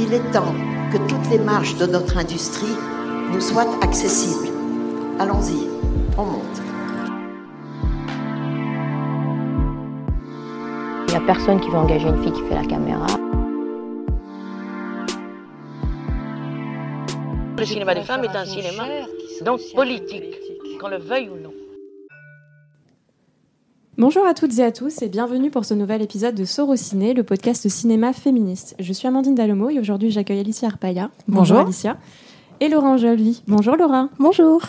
Il est temps que toutes les marges de notre industrie nous soient accessibles. Allons-y, on monte. Il n'y a personne qui veut engager une fille qui fait la caméra. Le cinéma des femmes est un cinéma donc politique, qu'on le veuille ou non. Bonjour à toutes et à tous et bienvenue pour ce nouvel épisode de Sorociné, le podcast cinéma féministe. Je suis Amandine Dalomo et aujourd'hui j'accueille Alicia Arpaya. Bonjour. Alicia. Et Laura Angelvi. Bonjour Laura. Bonjour.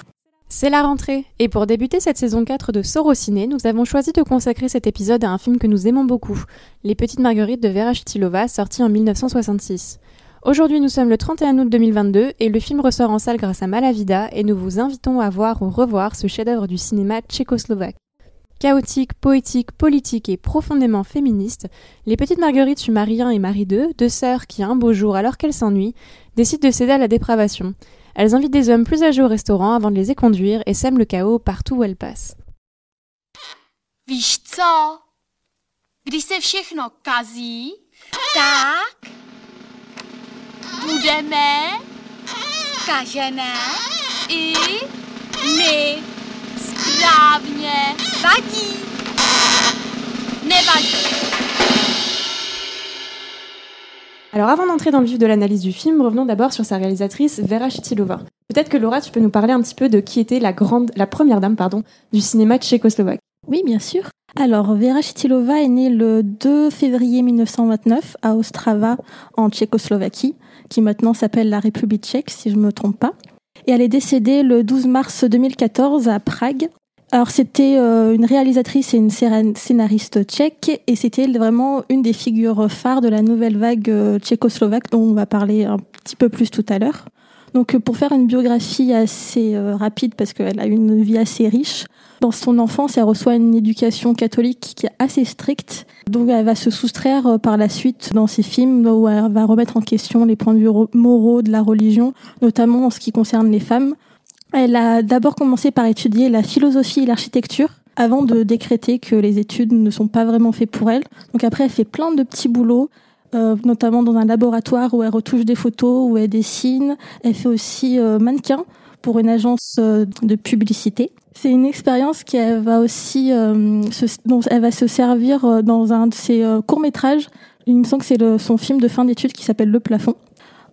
C'est la rentrée et pour débuter cette saison 4 de Sorociné, nous avons choisi de consacrer cet épisode à un film que nous aimons beaucoup, Les Petites Marguerites de Vera Chitilova, sorti en 1966. Aujourd'hui, nous sommes le 31 août 2022 et le film ressort en salle grâce à Malavida et nous vous invitons à voir ou revoir ce chef-d'œuvre du cinéma tchécoslovaque. Chaotique, poétique, politique et profondément féministe, les petites Marguerites sur Marie 1 et Marie 2, deux sœurs qui, un beau jour, alors qu'elles s'ennuient, décident de céder à la dépravation. Elles invitent des hommes plus âgés au restaurant avant de les éconduire et sèment le chaos partout où elles passent. Víš co? Se tak budeme i. Správně. Vadí. Nevadí. Alors avant d'entrer dans le vif de l'analyse du film, revenons d'abord sur sa réalisatrice Vera Chitilova. Peut-être que Laura, tu peux nous parler un petit peu de qui était la grande, la première dame, pardon, du cinéma tchécoslovaque. Oui, bien sûr. Alors, Vera Chitilova est née le 2 février 1929 à Ostrava, en Tchécoslovaquie, qui maintenant s'appelle la République tchèque, si je ne me trompe pas. Et elle est décédée le 12 mars 2014 à Prague, alors c'était euh, une réalisatrice et une scénariste tchèque et c'était vraiment une des figures phares de la nouvelle vague euh, tchécoslovaque dont on va parler un petit peu plus tout à l'heure. Donc euh, pour faire une biographie assez rapide parce qu'elle a une vie assez riche, dans son enfance elle reçoit une éducation catholique qui est assez stricte, donc elle va se soustraire par la suite dans ses films où elle va remettre en question les points de vue moraux de la religion, notamment en ce qui concerne les femmes. Elle a d'abord commencé par étudier la philosophie et l'architecture avant de décréter que les études ne sont pas vraiment faites pour elle. Donc après, elle fait plein de petits boulots, euh, notamment dans un laboratoire où elle retouche des photos, où elle dessine. Elle fait aussi euh, mannequin pour une agence euh, de publicité. C'est une expérience qui va aussi, se, dont elle va se servir dans un de ses courts métrages. Il me semble que c'est son film de fin d'études qui s'appelle Le Plafond.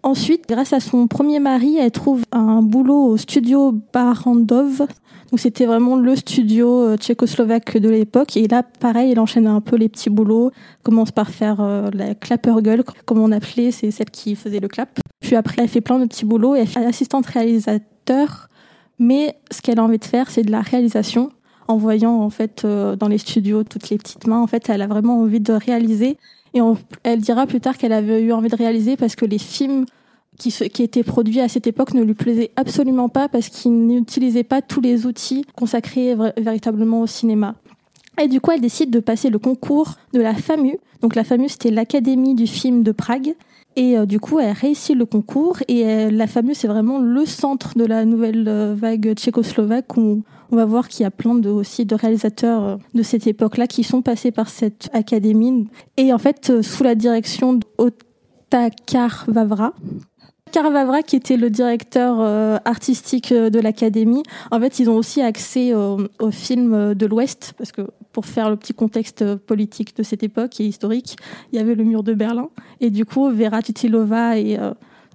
Ensuite, grâce à son premier mari, elle trouve un boulot au studio Barandov. Donc c'était vraiment le studio euh, tchécoslovaque de l'époque. Et là, pareil, elle enchaîne un peu les petits boulots. Commence par faire euh, la clapper girl, comme on appelait, c'est celle qui faisait le clap. Puis après, elle fait plein de petits boulots. Elle fait assistante réalisateur. Mais ce qu'elle a envie de faire, c'est de la réalisation. En voyant en fait euh, dans les studios toutes les petites mains, en fait, elle a vraiment envie de réaliser. Et elle dira plus tard qu'elle avait eu envie de réaliser parce que les films qui, qui étaient produits à cette époque ne lui plaisaient absolument pas parce qu'il n'utilisait pas tous les outils consacrés véritablement au cinéma. Et du coup, elle décide de passer le concours de la FAMU. Donc la FAMU, c'était l'Académie du film de Prague. Et euh, du coup, elle réussit le concours. Et la FAMU, c'est vraiment le centre de la nouvelle euh, vague tchécoslovaque où on va voir qu'il y a plein de, aussi de réalisateurs euh, de cette époque-là qui sont passés par cette académie. Et en fait, euh, sous la direction d'Otakar Vavra, Vavra, qui était le directeur euh, artistique de l'académie, en fait, ils ont aussi accès aux films de l'Ouest, parce que pour faire le petit contexte politique de cette époque et historique, il y avait le mur de Berlin, et du coup, Vera Titilova et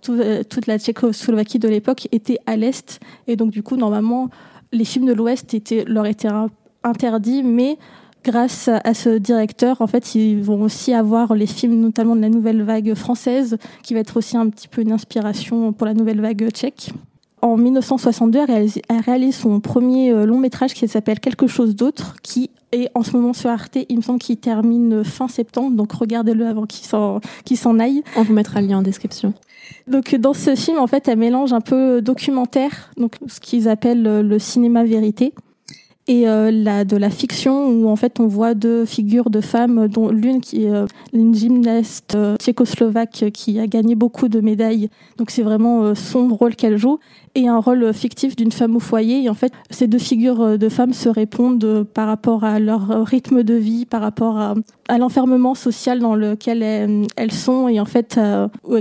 toute la Tchécoslovaquie de l'époque étaient à l'est, et donc du coup, normalement, les films de l'Ouest étaient, leur étaient interdits, mais grâce à ce directeur, en fait, ils vont aussi avoir les films, notamment de la nouvelle vague française, qui va être aussi un petit peu une inspiration pour la nouvelle vague tchèque. En 1962, elle réalise, son premier euh, long métrage qui s'appelle Quelque chose d'autre, qui est en ce moment sur Arte. Il me semble qu'il termine fin septembre, donc regardez-le avant qu'il s'en aille. On vous mettra le lien en description. Donc dans ce film, en fait, elle mélange un peu documentaire, donc ce qu'ils appellent le cinéma vérité, et euh, de la fiction où en fait on voit deux figures de femmes, dont l'une qui est euh, une gymnaste tchécoslovaque qui a gagné beaucoup de médailles. Donc c'est vraiment son rôle qu'elle joue. et un rôle fictif d'une femme au foyer. Et en fait, ces deux figures de femmes se répondent par rapport à leur rythme de vie, par rapport à, l'enfermement social dans lequel elles, sont, et en fait,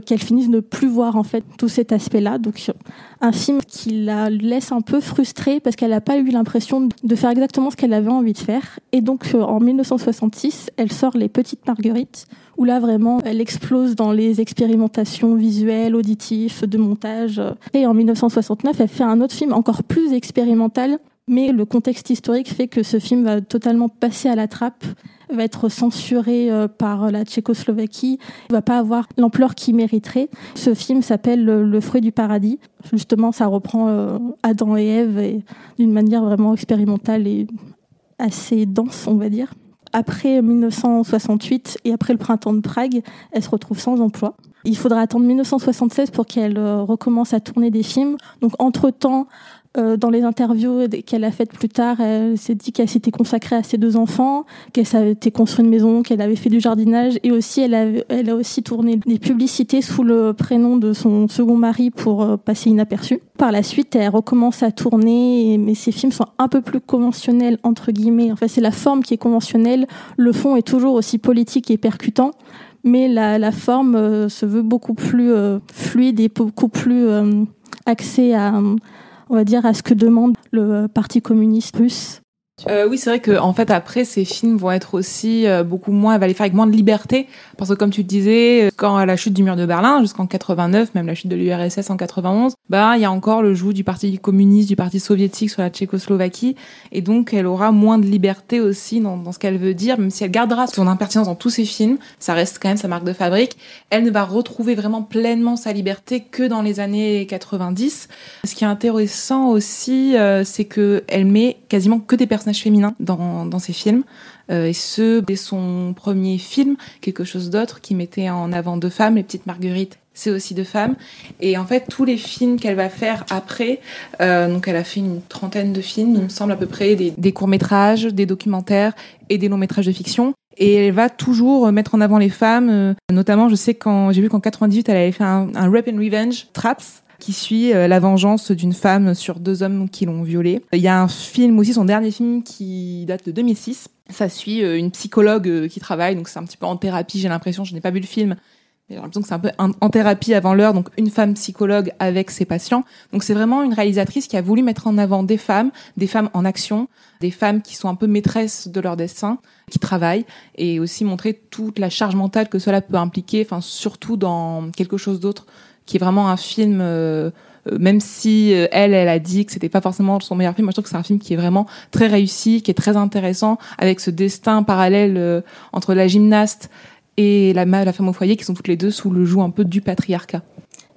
qu'elles finissent de ne plus voir en fait tout cet aspect-là. Donc, un film qui la laisse un peu frustrée parce qu'elle n'a pas eu l'impression de faire exactement ce qu'elle avait envie de faire. Et donc, en 1966, elle sort Les Petites Marguerites où là vraiment elle explose dans les expérimentations visuelles, auditives, de montage. Et en 1969, elle fait un autre film encore plus expérimental, mais le contexte historique fait que ce film va totalement passer à la trappe va être censuré euh, par la Tchécoslovaquie, il va pas avoir l'ampleur qu'il mériterait. Ce film s'appelle Le fruit du paradis. Justement, ça reprend euh, Adam et Ève d'une manière vraiment expérimentale et assez dense, on va dire après 1968 et après le printemps de Prague, elle se retrouve sans emploi. Il faudra attendre 1976 pour qu'elle euh, recommence à tourner des films. Donc entre-temps, euh, dans les interviews qu'elle a faites plus tard, elle s'est dit qu'elle s'était consacrée à ses deux enfants, qu'elle s'était construit une maison, qu'elle avait fait du jardinage et aussi elle a, elle a aussi tourné des publicités sous le prénom de son second mari pour euh, passer inaperçue. Par la suite, elle recommence à tourner, mais ses films sont un peu plus conventionnels entre guillemets. En fait, c'est la forme qui est conventionnelle, le fond est toujours aussi politique et percutant mais la, la forme euh, se veut beaucoup plus fluide et beaucoup plus axée à, on va dire, à ce que demande le Parti communiste russe euh, oui, c'est vrai que en fait après ces films vont être aussi euh, beaucoup moins, elle va les faire avec moins de liberté parce que comme tu le disais, euh, quand la chute du mur de Berlin jusqu'en 89, même la chute de l'URSS en 91, bah il y a encore le joug du parti communiste, du parti soviétique sur la Tchécoslovaquie et donc elle aura moins de liberté aussi dans, dans ce qu'elle veut dire, même si elle gardera son impertinence dans tous ses films, ça reste quand même sa marque de fabrique. Elle ne va retrouver vraiment pleinement sa liberté que dans les années 90. Ce qui est intéressant aussi, c'est que elle met quasiment que des personnages féminin dans, ses films. Euh, et ce, dès son premier film, quelque chose d'autre qui mettait en avant deux femmes, Les Petites Marguerites c'est aussi deux femmes. Et en fait, tous les films qu'elle va faire après, euh, donc elle a fait une trentaine de films, il me semble à peu près, des, courts-métrages, des documentaires et des longs-métrages de fiction. Et elle va toujours mettre en avant les femmes. Euh, notamment, je sais quand j'ai vu qu'en 98, elle avait fait un, un Rap and Revenge, Traps, qui suit euh, la vengeance d'une femme sur deux hommes qui l'ont violée. Il y a un film aussi, son dernier film qui date de 2006. Ça suit euh, une psychologue euh, qui travaille, donc c'est un petit peu en thérapie, j'ai l'impression, je n'ai pas vu le film, j'ai l'impression que c'est un peu en thérapie avant l'heure, donc une femme psychologue avec ses patients. Donc c'est vraiment une réalisatrice qui a voulu mettre en avant des femmes, des femmes en action, des femmes qui sont un peu maîtresses de leur destin, qui travaillent, et aussi montrer toute la charge mentale que cela peut impliquer, enfin surtout dans quelque chose d'autre qui est vraiment un film euh, euh, même si euh, elle, elle a dit que c'était pas forcément son meilleur film, moi je trouve que c'est un film qui est vraiment très réussi, qui est très intéressant, avec ce destin parallèle entre la gymnaste et la, la femme au foyer, qui sont toutes les deux sous le joug un peu du patriarcat.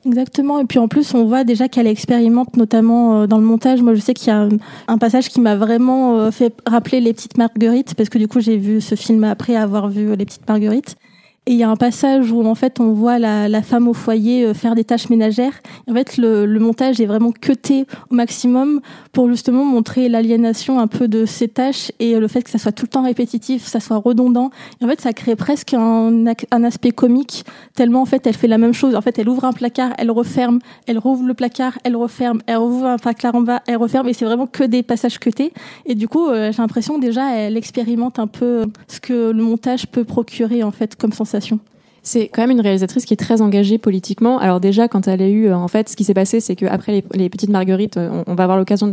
Exactement. Et puis en plus, on voit déjà qu'elle expérimente, notamment dans le montage. Moi, je sais qu'il y a un, passage qui m'a vraiment fait rappeler les petites marguerites, parce que du coup, j'ai vu ce film après avoir vu les petites marguerites. Et il y a un passage où en fait on voit la, la femme au foyer euh, faire des tâches ménagères. en fait le, le, montage est vraiment cuté au maximum pour justement montrer l'aliénation un peu de ces tâches et le fait que ça soit tout le temps répétitif, ça soit redondant. Et en fait ça crée presque un, un aspect comique tellement en fait elle fait la même chose. En fait elle ouvre un placard, elle referme, elle rouvre le placard, elle referme, elle ouvre un placard en bas, elle referme et c'est vraiment que des passages cutés. Et du coup euh, j'ai l'impression déjà elle expérimente un peu ce que le montage peut procurer en fait comme sensation c'est quand même une réalisatrice qui est très engagée politiquement. Alors déjà, quand elle a eu, euh, en fait, ce qui s'est passé, c'est qu'après les, petites marguerites, euh, on, va avoir l'occasion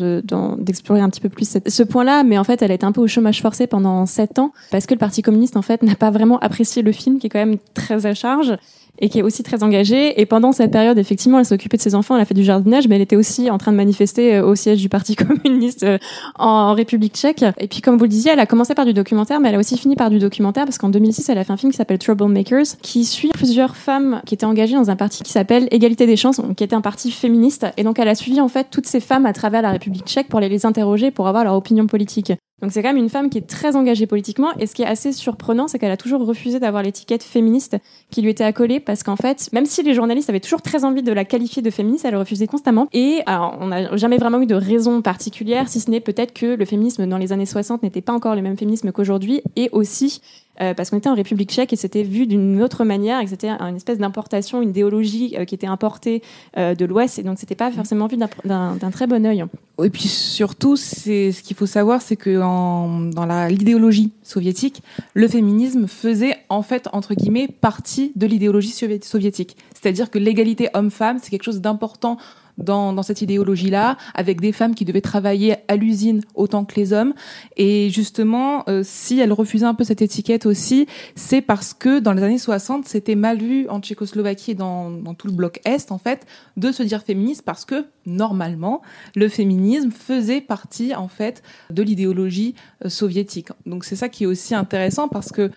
d'explorer un petit peu plus ce point-là, mais en fait, elle a été un peu au chômage forcé pendant sept ans parce que le Parti communiste, en fait, n'a pas vraiment apprécié le film, qui est quand même très à charge et qui est aussi très engagée. Et pendant cette période, effectivement, elle occupée de ses enfants, elle a fait du jardinage, mais elle était aussi en train de manifester euh, au siège du Parti communiste euh, en République tchèque. Et puis, comme vous le disiez, elle a commencé par du documentaire, mais elle a aussi fini par du documentaire parce qu'en 2006, elle a fait un film qui s'appelle Troublemakers, qui suit plusieurs femmes qui étaient engagées dans un parti qui s'appelle Égalité des chances, qui était un parti féministe. Et donc, elle a suivi en fait toutes ces femmes à travers la République tchèque pour les interroger, pour avoir leur opinion politique. Donc c'est quand même une femme qui est très engagée politiquement et ce qui est assez surprenant, c'est qu'elle a toujours refusé d'avoir l'étiquette féministe qui lui était accolée parce qu'en fait, même si les journalistes avaient toujours très envie de la qualifier de féministe, elle refusait constamment. Et alors, on n'a jamais vraiment eu de raison particulière, si ce n'est peut-être que le féminisme dans les années 60 n'était pas encore le même féminisme qu'aujourd'hui et aussi euh, parce qu'on était en République tchèque et c'était vu d'une autre manière, et que c'était une espèce d'importation, une idéologie qui était importée de l'Ouest, et donc c'était pas forcément vu d'un très bon œil. Et puis surtout, c'est ce qu'il faut savoir, c'est que en, dans l'idéologie soviétique, le féminisme faisait en fait entre guillemets partie de l'idéologie soviétique. C'est-à-dire que l'égalité homme-femme, c'est quelque chose d'important dans, dans cette idéologie-là, avec des femmes qui devaient travailler à l'usine autant que les hommes. Et justement, euh, si elle refusait un peu cette étiquette aussi, c'est parce que dans les années 60, c'était mal vu en Tchécoslovaquie et dans, dans tout le bloc Est, en fait, de se dire féministe parce que, normalement, le féminisme faisait partie, en fait, de l'idéologie euh, soviétique. Donc c'est ça qui est aussi intéressant parce que,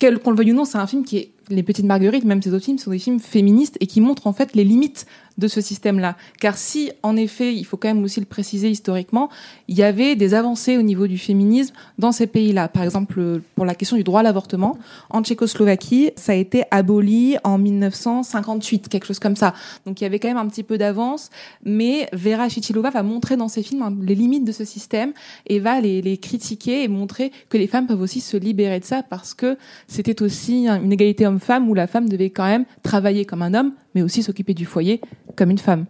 qu'on le veuille ou non, c'est un film qui est les Petites Marguerites, même ces autres films, sont des films féministes et qui montrent en fait les limites de ce système-là. Car si, en effet, il faut quand même aussi le préciser historiquement, il y avait des avancées au niveau du féminisme dans ces pays-là. Par exemple, pour la question du droit à l'avortement, en Tchécoslovaquie, ça a été aboli en 1958, quelque chose comme ça. Donc il y avait quand même un petit peu d'avance, mais Vera Chichilova va montrer dans ses films hein, les limites de ce système et va les, les critiquer et montrer que les femmes peuvent aussi se libérer de ça parce que c'était aussi une égalité homme-femme où la femme devait quand même travailler comme un homme, mais aussi s'occuper du foyer comme une femme.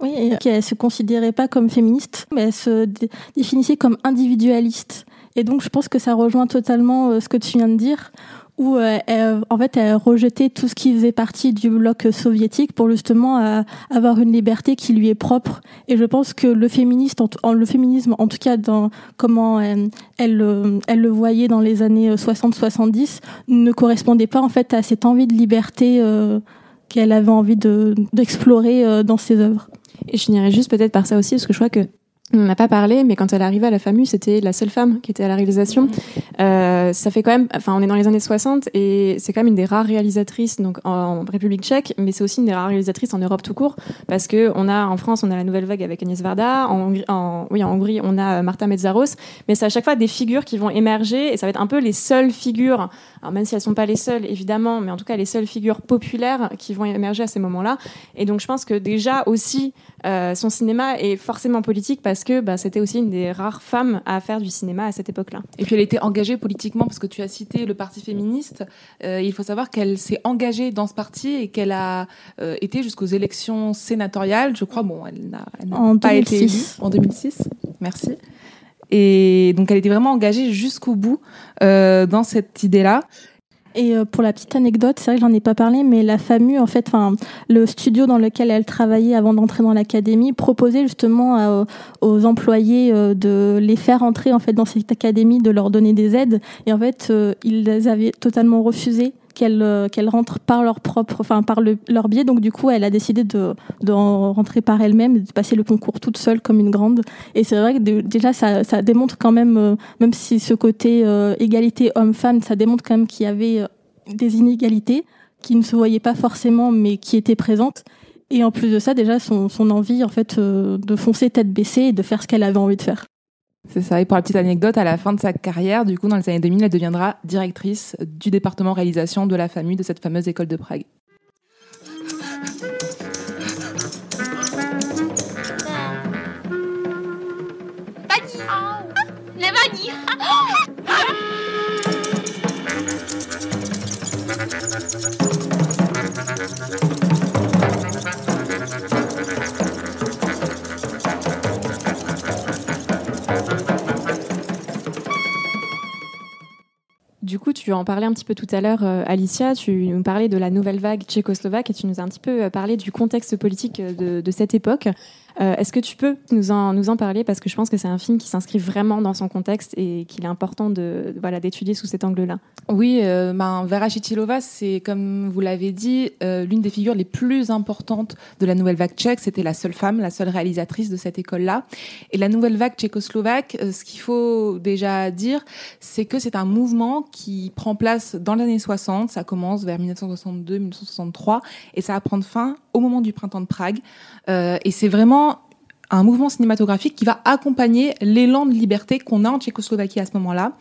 Oui, et qu'elle se considérait pas comme féministe, mais elle se définissait comme individualiste. Et donc, je pense que ça rejoint totalement euh, ce que tu viens de dire, où euh, elle, en fait elle rejetait tout ce qui faisait partie du bloc soviétique pour justement euh, avoir une liberté qui lui est propre. Et je pense que le féministe, le féminisme, en tout cas dans comment elle, elle, elle le voyait dans les années 60-70, ne correspondait pas en fait à cette envie de liberté qu'elle avait envie d'explorer euh, dans ses œuvres. Et je finirais juste peut-être par ça aussi, parce que je crois que on n'a pas parlé, mais quand elle arrivait à la FAMU, c'était la seule femme qui était à la réalisation. Euh, ça fait quand même, enfin, on est dans les années 60 et c'est quand même une des rares réalisatrices donc en République Tchèque, mais c'est aussi une des rares réalisatrices en Europe tout court, parce que on a en France, on a la Nouvelle Vague avec Agnès Varda, en, en, oui, en Hongrie, on a Marta Metzaros, mais c'est à chaque fois des figures qui vont émerger et ça va être un peu les seules figures, alors même si elles sont pas les seules évidemment, mais en tout cas les seules figures populaires qui vont émerger à ces moments-là. Et donc je pense que déjà aussi euh, son cinéma est forcément politique parce que bah, c'était aussi une des rares femmes à faire du cinéma à cette époque-là. Et puis elle était engagée politiquement parce que tu as cité le parti féministe. Euh, il faut savoir qu'elle s'est engagée dans ce parti et qu'elle a euh, été jusqu'aux élections sénatoriales. Je crois, bon, elle n'a pas été élue en 2006. Merci. Et donc elle était vraiment engagée jusqu'au bout dans cette idée-là. Et euh, pour la petite anecdote, c'est vrai que j'en ai pas parlé, mais la FAMU, en fait, enfin, le studio dans lequel elle travaillait avant d'entrer dans l'académie proposait justement aux employés euh, de les faire entrer en fait dans cette académie, de leur donner des aides. Et en fait, euh, ils avaient totalement refusé qu'elles qu'elles rentrent par leur propre, enfin par le, leur biais. Donc du coup, elle a décidé de, rentrer par elle-même, de passer le concours toute seule comme une grande. Et c'est vrai que déjà ça, ça démontre quand même, même si ce côté égalité homme-femme, ça démontre quand même qu'il y avait des inégalités qui ne se voyaient pas forcément, mais qui étaient présentes. Et en plus de ça, déjà, son, son envie, en fait, euh, de foncer tête baissée et de faire ce qu'elle avait envie de faire. C'est ça. Et pour la petite anecdote, à la fin de sa carrière, du coup, dans les années 2000, elle deviendra directrice du département réalisation de la famille de cette fameuse école de Prague. Du coup, tu en parlais un petit peu tout à l'heure, euh, Alicia. Tu nous parlais de la nouvelle vague tchécoslovaque et tu nous as un petit peu euh, parlé du contexte politique euh, de cette époque. Euh, est-ce que tu peux nous en, nous en parler? Parce que je pense que c'est un film qui s'inscrit vraiment dans son contexte et qu'il est important de, voilà, d'étudier sous cet angle-là. Oui, euh, ben, Vera Chitilova, c'est, comme vous l'avez dit, euh, l'une des figures les plus importantes de la nouvelle vague tchèque. C'était la seule femme, la seule réalisatrice de cette école-là. Et la nouvelle vague tchécoslovaque, ce qu'il faut déjà dire, c'est que c'est un mouvement qui prend place dans les années 60. Ça commence vers 1962-1963 et ça va prendre fin au moment du printemps de Prague. et c'est vraiment un mouvement cinématographique qui va accompagner l'élan de liberté qu'on a en Tchécoslovaquie à ce moment-là.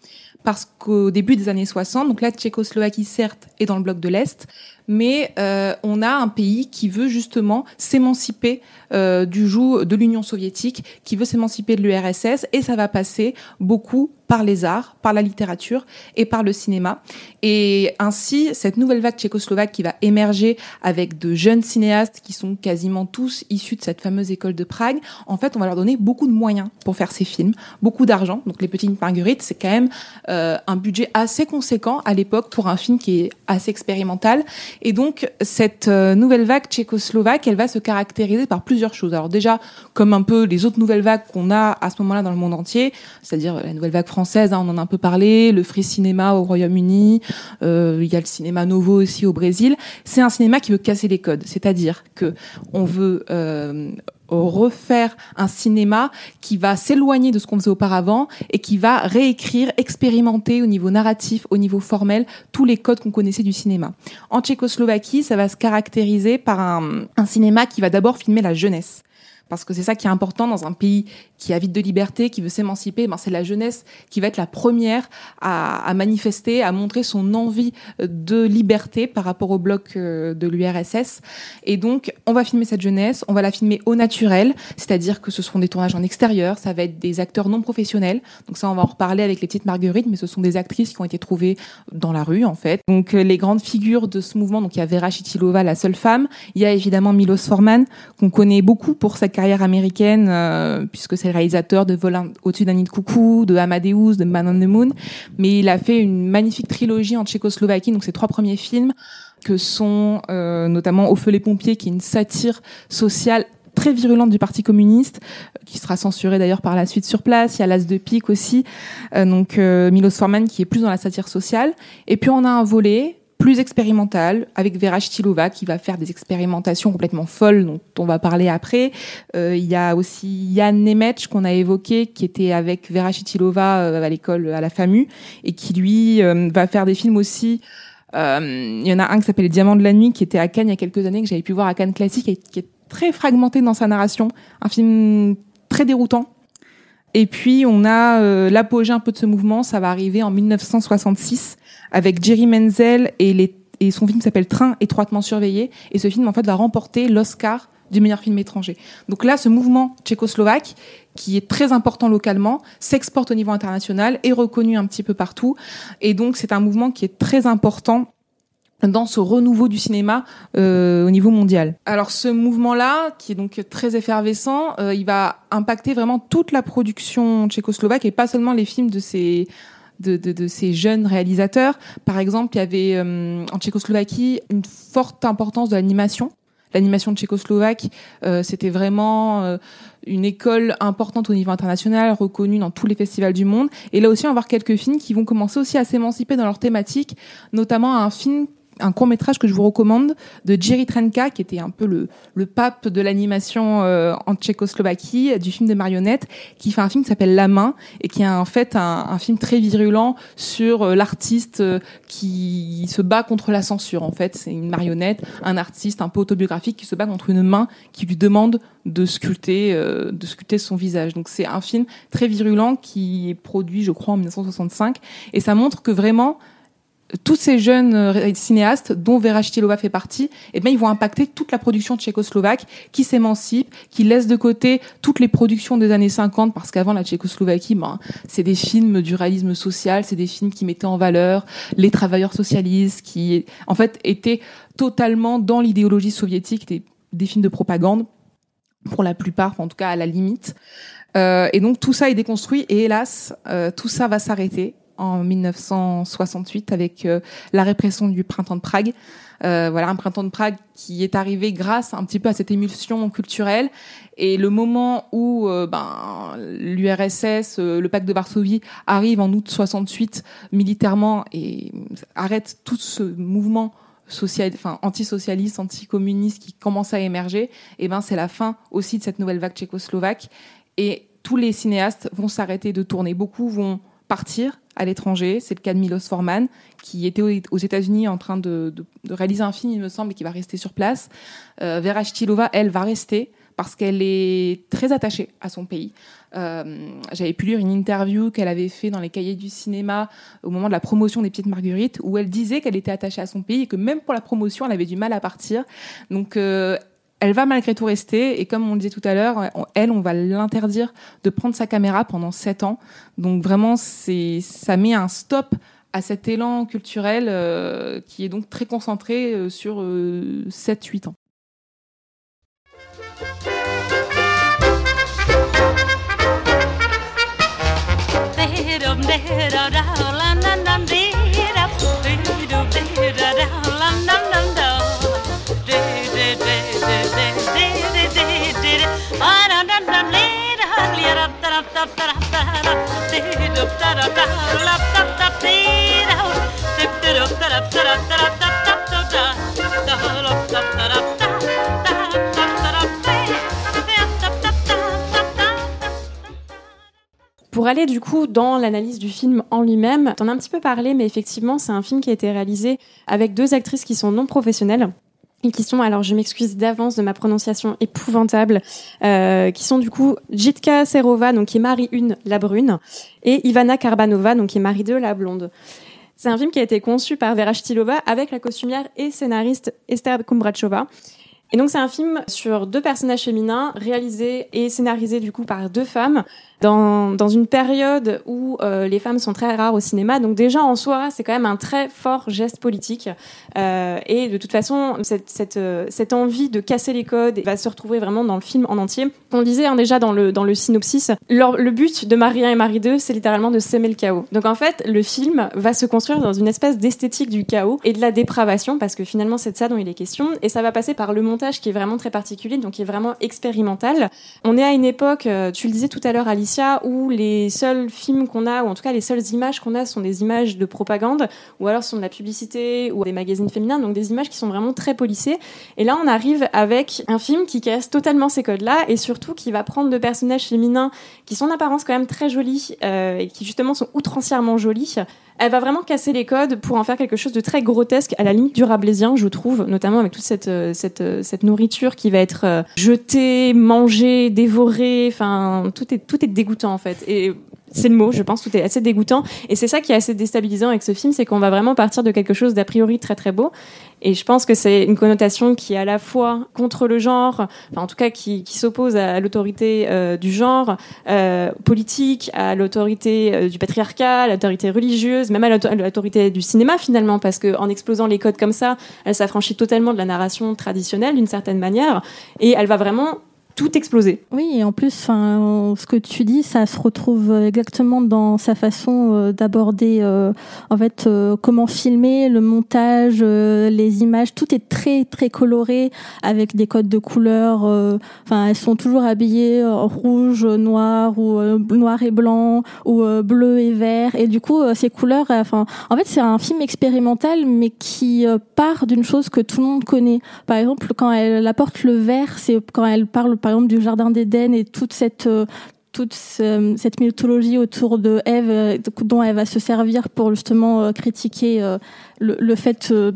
Parce qu'au début des années 60, donc la Tchécoslovaquie certes est dans le bloc de l'Est, mais euh, on a un pays qui veut justement s'émanciper euh, du joug de l'Union soviétique, qui veut s'émanciper de l'URSS, et ça va passer beaucoup par les arts, par la littérature et par le cinéma. Et ainsi, cette nouvelle vague tchécoslovaque qui va émerger avec de jeunes cinéastes qui sont quasiment tous issus de cette fameuse école de Prague, en fait, on va leur donner beaucoup de moyens pour faire ces films, beaucoup d'argent. Donc Les Petites Marguerites, c'est quand même euh, un budget assez conséquent à l'époque pour un film qui est assez expérimental. Et donc, cette euh, nouvelle vague tchécoslovaque, elle va se caractériser par plusieurs choses. Alors déjà, comme un peu les autres nouvelles vagues qu'on a à ce moment-là dans le monde entier, c'est-à-dire la nouvelle vague française, hein, on en a un peu parlé, le free cinéma au Royaume-Uni, euh, il y a le cinéma nouveau aussi au Brésil. C'est un cinéma qui veut casser les codes, c'est-à-dire que on veut euh, refaire un cinéma qui va s'éloigner de ce qu'on faisait auparavant et qui va réécrire, expérimenter au niveau narratif, au niveau formel, tous les codes qu'on connaissait du cinéma. En Tchécoslovaquie, ça va se caractériser par un, un cinéma qui va d'abord filmer la jeunesse parce que c'est ça qui est important dans un pays qui a vite de liberté, qui veut s'émanciper, ben c'est la jeunesse qui va être la première à, à, manifester, à montrer son envie de liberté par rapport au bloc euh, de l'URSS. Et donc, on va filmer cette jeunesse, on va la filmer au naturel, c'est-à-dire que ce seront des tournages en extérieur, ça va être des acteurs non professionnels. Donc ça, on va en reparler avec les petites Marguerites, mais ce sont des actrices qui ont été trouvées dans la rue, en fait. Donc euh, les grandes figures de ce mouvement, donc il y a Vera Chitilova, la seule femme, il y a évidemment Milos Forman, qu'on connaît beaucoup pour sa carrière américaine, euh, puisque c'est le réalisateur de Vol au-dessus d'un nid de coucou, de Amadeus, de Man on the Moon. Mais il a fait une magnifique trilogie en Tchécoslovaquie, donc ses trois premiers films, que sont euh, notamment Au feu les pompiers, qui est une satire sociale très virulente du Parti communiste, qui sera censurée d'ailleurs par la suite sur place. Il y a l'As de pique aussi, euh, donc euh, Milos Forman qui est plus dans la satire sociale. Et puis on a un volet plus expérimental avec Vera Chtilova qui va faire des expérimentations complètement folles dont on va parler après. Euh, il y a aussi Yann Nemec qu'on a évoqué qui était avec Vera Chtilova euh, à l'école à la FAMU et qui lui euh, va faire des films aussi euh, il y en a un qui s'appelle Les Diamants de la nuit qui était à Cannes il y a quelques années que j'avais pu voir à Cannes classique et qui est très fragmenté dans sa narration, un film très déroutant. Et puis on a euh, l'apogée un peu de ce mouvement, ça va arriver en 1966 avec Jerry Menzel et, les, et son film s'appelle Train étroitement surveillé. Et ce film, en fait, va remporter l'Oscar du meilleur film étranger. Donc là, ce mouvement tchécoslovaque, qui est très important localement, s'exporte au niveau international, est reconnu un petit peu partout. Et donc, c'est un mouvement qui est très important dans ce renouveau du cinéma euh, au niveau mondial. Alors ce mouvement-là, qui est donc très effervescent, euh, il va impacter vraiment toute la production tchécoslovaque et pas seulement les films de ces de, de, de, ces jeunes réalisateurs. Par exemple, il y avait euh, en Tchécoslovaquie une forte importance de l'animation. L'animation tchécoslovaque, euh, c'était vraiment euh, une école importante au niveau international, reconnue dans tous les festivals du monde. Et là aussi, on va voir quelques films qui vont commencer aussi à s'émanciper dans leur thématique, notamment un film un court métrage que je vous recommande de Jerry Trenka, qui était un peu le, le pape de l'animation euh, en Tchécoslovaquie, du film de marionnettes, qui fait un film qui s'appelle La Main et qui est en fait un, un film très virulent sur euh, l'artiste euh, qui se bat contre la censure. En fait, c'est une marionnette, un artiste un peu autobiographique qui se bat contre une main qui lui demande de sculpter, euh, de sculpter son visage. Donc c'est un film très virulent qui est produit, je crois, en 1965, et ça montre que vraiment tous ces jeunes euh, cinéastes, dont Vera Chtilova fait partie, eh bien, ils vont impacter toute la production tchécoslovaque qui s'émancipe, qui laisse de côté toutes les productions des années 50, parce qu'avant la Tchécoslovaquie, ben, c'est des films du réalisme social, c'est des films qui mettaient en valeur les travailleurs socialistes, qui, en fait, étaient totalement dans l'idéologie soviétique, des, des, films de propagande, pour la plupart, en tout cas à la limite. Euh, et donc tout ça est déconstruit, et hélas, euh, tout ça va s'arrêter en 1968 avec euh, la répression du printemps de Prague. Euh, voilà, un printemps de Prague qui est arrivé grâce un petit peu à cette émulsion culturelle. Et le moment où euh, ben, l'URSS, euh, le pacte de Varsovie, arrive en août 68 militairement et arrête tout ce mouvement social, enfin antisocialiste, anticommuniste qui commence à émerger, et eh ben c'est la fin aussi de cette nouvelle vague tchécoslovaque. Et tous les cinéastes vont s'arrêter de tourner. Beaucoup vont partir à l'étranger. C'est le cas de Milos Forman, qui était aux États-Unis en train de, réaliser un film, il me semble, et qui va rester sur place. Euh, Vera Chtilova, elle, va rester parce qu'elle est très attachée à son pays. Euh, J'avais pu lire une interview qu'elle avait fait dans les cahiers du cinéma au moment de la promotion des Petites Marguerites, où elle disait qu'elle était attachée à son pays et que même pour la promotion, elle avait du mal à partir. Donc, euh, elle va malgré tout rester. Et comme on le disait tout à l'heure, elle, on va l'interdire de prendre sa caméra pendant sept ans. Donc vraiment, c'est ça met un stop à cet élan culturel euh, qui est donc très concentré euh, sur 7-8 ans. Pour aller du coup dans l'analyse du film en lui-même, t'en as un petit peu parlé, mais effectivement, c'est un film qui a été réalisé avec deux actrices qui sont non professionnelles qui sont, alors je m'excuse d'avance de ma prononciation épouvantable, euh, qui sont du coup Jitka Serova, donc qui est Marie 1, la brune, et Ivana Karbanova, donc qui est Marie 2, la blonde. C'est un film qui a été conçu par Vera Shtilova avec la costumière et scénariste Esther Kumbrachova. Et donc c'est un film sur deux personnages féminins réalisés et scénarisés du coup par deux femmes dans, une période où euh, les femmes sont très rares au cinéma. Donc déjà en soi, c'est quand même un très fort geste politique. Euh, et de toute façon, euh, cette, envie de casser les codes va se retrouver vraiment dans le film en entier. On disait hein, déjà dans le, synopsis, le but de Marie 1 et Marie 2, c'est littéralement de s'aimer le chaos. Donc en fait, le film va se construire dans une espèce d'esthétique du chaos et de la dépravation, parce que finalement c'est de ça dont il est question. Et ça va passer par le montage qui est vraiment très particulier, donc qui est vraiment expérimental. On est à une époque, tu le disais tout à l'heure Alice, où les seuls films qu'on a, ou en tout cas les seules images qu'on a, sont des images de propagande, ou alors sont de la publicité ou des magazines féminins, donc des images qui sont vraiment très polissées. Et là, on arrive avec un film qui casse totalement ces codes-là, et surtout qui va prendre deux personnages féminins qui sont en apparence quand même très jolis, euh, et qui justement sont outrancièrement jolis, elle va vraiment casser les codes pour en faire quelque chose de très grotesque, à la limite du rabelaisien, je trouve, notamment avec toute cette, euh, cette, euh, cette nourriture qui va être euh, jetée, mangée, dévorée. Enfin, tout est, tout est dégoûtant en fait. C'est le mot, je pense, tout est assez dégoûtant. Et c'est ça qui est assez déstabilisant avec ce film, c'est qu'on va vraiment partir de quelque chose d'a priori très très beau. Et je pense que c'est une connotation qui est à la fois contre le genre, enfin, en tout cas qui, s'oppose à l'autorité euh, du genre euh, politique, à l'autorité euh, du patriarcat, à l'autorité religieuse, même à l'autorité du cinéma finalement, parce qu'en explosant les codes comme ça, elle s'affranchit totalement de la narration traditionnelle d'une certaine manière, et elle va vraiment tout exploser. Oui, et en plus, ce que tu dis, ça se retrouve exactement dans sa façon euh, d'aborder, euh, en fait, euh, comment filmer, le montage, les images. Tout est très très coloré avec des codes de couleurs. Enfin, elles sont toujours habillées en rouge, noir ou noir et blanc ou bleu et vert. Et du coup, ces couleurs, enfin, en fait, c'est un film expérimental, mais qui part d'une chose que tout le monde connaît. Par exemple, quand elle apporte le vert, c'est quand elle parle par exemple du jardin d'Éden et toute cette euh, toute cette mythologie autour de Ève euh, dont elle va se servir pour justement euh, critiquer le, le fait euh,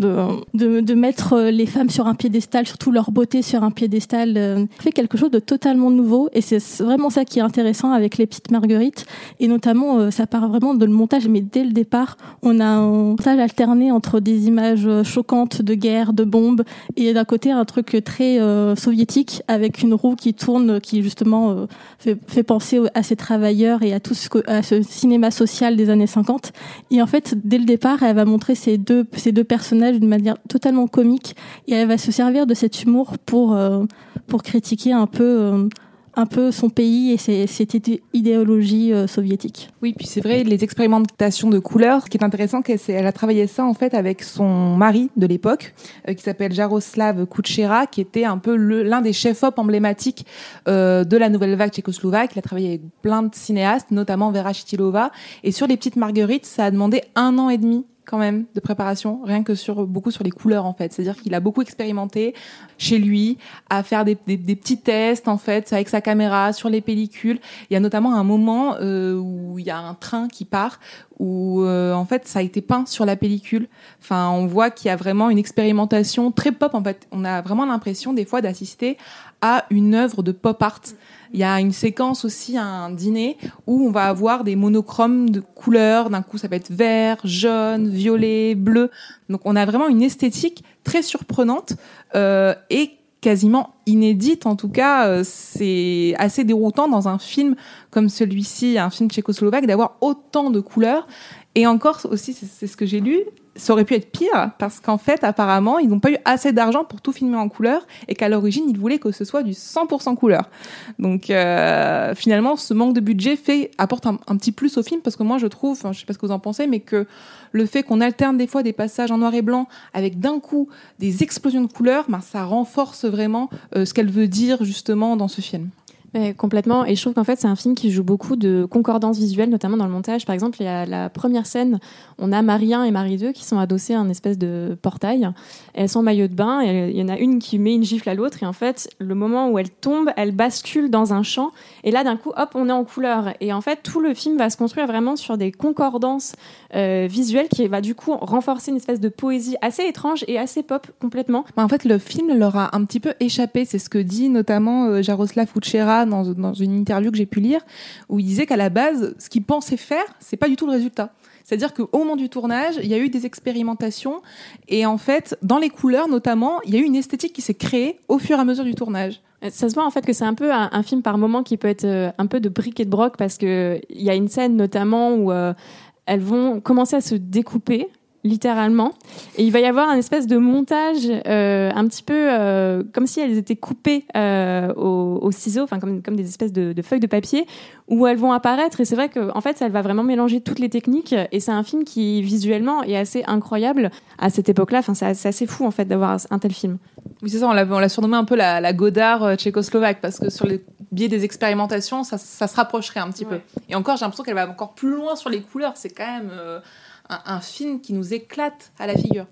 de, mettre euh, les femmes sur un piédestal, surtout leur beauté sur un piédestal, euh, fait quelque chose de totalement nouveau. Et c'est vraiment ça qui est intéressant avec les petites marguerites. Et notamment, ça part vraiment de le montage, mais dès le départ, on a un montage alterné entre des images choquantes de guerre, de bombes, et d'un côté un truc très soviétique avec une roue qui tourne, qui justement fait, penser à ces travailleurs et à tout ce, cinéma social des années 50. Et en fait, dès le départ, elle va montrer ces deux personnages d'une manière totalement comique et elle va se servir de cet humour pour, euh, critiquer un peu euh, un peu son pays et cette idéologie euh, soviétique. Oui, puis c'est vrai, les expérimentations de couleurs, ce qui est intéressant, qu'elle a travaillé ça en fait avec son mari de l'époque, qui s'appelle Jaroslav Kuchera, qui était un peu l'un des chefs-op emblématiques de la nouvelle vague tchécoslovaque. Il a travaillé avec plein de cinéastes, notamment Vera Chitilova. Et sur les petites marguerites, ça a demandé un an et demi quand même de préparation, rien que sur beaucoup sur les couleurs en fait. C'est-à-dire qu'il a beaucoup expérimenté chez lui à faire des, des, des, petits tests en fait avec sa caméra sur les pellicules. Il y a notamment un moment euh, où il y a un train qui part où euh, en fait ça a été peint sur la pellicule. Enfin, on voit qu'il y a vraiment une expérimentation très pop en fait. On a vraiment l'impression des fois d'assister à une œuvre de pop art. Il y a une séquence aussi, un dîner, où on va avoir des monochromes de couleurs. D'un coup, ça peut être vert, jaune, violet, bleu. Donc, on a vraiment une esthétique très surprenante euh, et quasiment inédite. En tout cas, euh, c'est assez déroutant dans un film comme celui-ci, un film tchécoslovaque, d'avoir autant de couleurs. Et encore aussi, c'est ce que j'ai lu, ça aurait pu être pire parce qu'en fait, apparemment, ils n'ont pas eu assez d'argent pour tout filmer en couleur et qu'à l'origine, ils voulaient que ce soit du 100% couleur. Donc euh, finalement, ce manque de budget fait apporte un, petit plus au film parce que moi, je trouve, enfin, je sais pas ce que vous en pensez, mais que le fait qu'on alterne des fois des passages en noir et blanc avec d'un coup des explosions de couleurs, ben, ça renforce vraiment euh, ce qu'elle veut dire justement dans ce film complètement. Et je trouve qu'en fait, c'est un film qui joue beaucoup de concordance visuelle, notamment dans le montage. Par exemple, il y a la première scène, on a Marie 1 et Marie 2 qui sont adossées à un espèce de portail. elles sont en maillot de bain et il y en a une qui met une gifle à l'autre. Et en fait, le moment où elle tombe, elle bascule dans un champ. Et là, d'un coup, hop, on est en couleur. Et en fait, tout le film va se construire vraiment sur des concordances euh, visuelles qui va du coup renforcer une espèce de poésie assez étrange et assez pop complètement. En fait, le film leur a un petit peu échappé. C'est ce que dit notamment euh, Jaroslav Uchera dans, une interview que j'ai pu lire où il disait qu'à la base, ce qu'il pensait faire, c'est pas du tout le résultat. C'est-à-dire qu'au moment du tournage, il y a eu des expérimentations et en fait, dans les couleurs notamment, il y a eu une esthétique qui s'est créée au fur et à mesure du tournage. Ça se voit en fait que c'est un peu un, film par moment qui peut être euh, un peu de briques et de broc parce que il y a une scène notamment où euh, elles vont commencer à se découper littéralement. Et il va y avoir un espèce de montage euh, un petit peu euh, comme si elles étaient coupées euh, au, ciseau, enfin comme, comme des espèces de, feuilles de papier, où elles vont apparaître. Et c'est vrai qu'en en fait, elle va vraiment mélanger toutes les techniques. Et c'est un film qui visuellement est assez incroyable à cette époque-là. Enfin, c'est assez fou en fait d'avoir un tel film. Oui, c'est ça. On l'a surnommé un peu la, la Godard tchécoslovaque parce que sur le biais des expérimentations, ça, ça se rapprocherait un petit peu. Et encore, j'ai l'impression qu'elle va encore plus loin sur les couleurs. C'est quand même un, film qui nous éclate à la figure.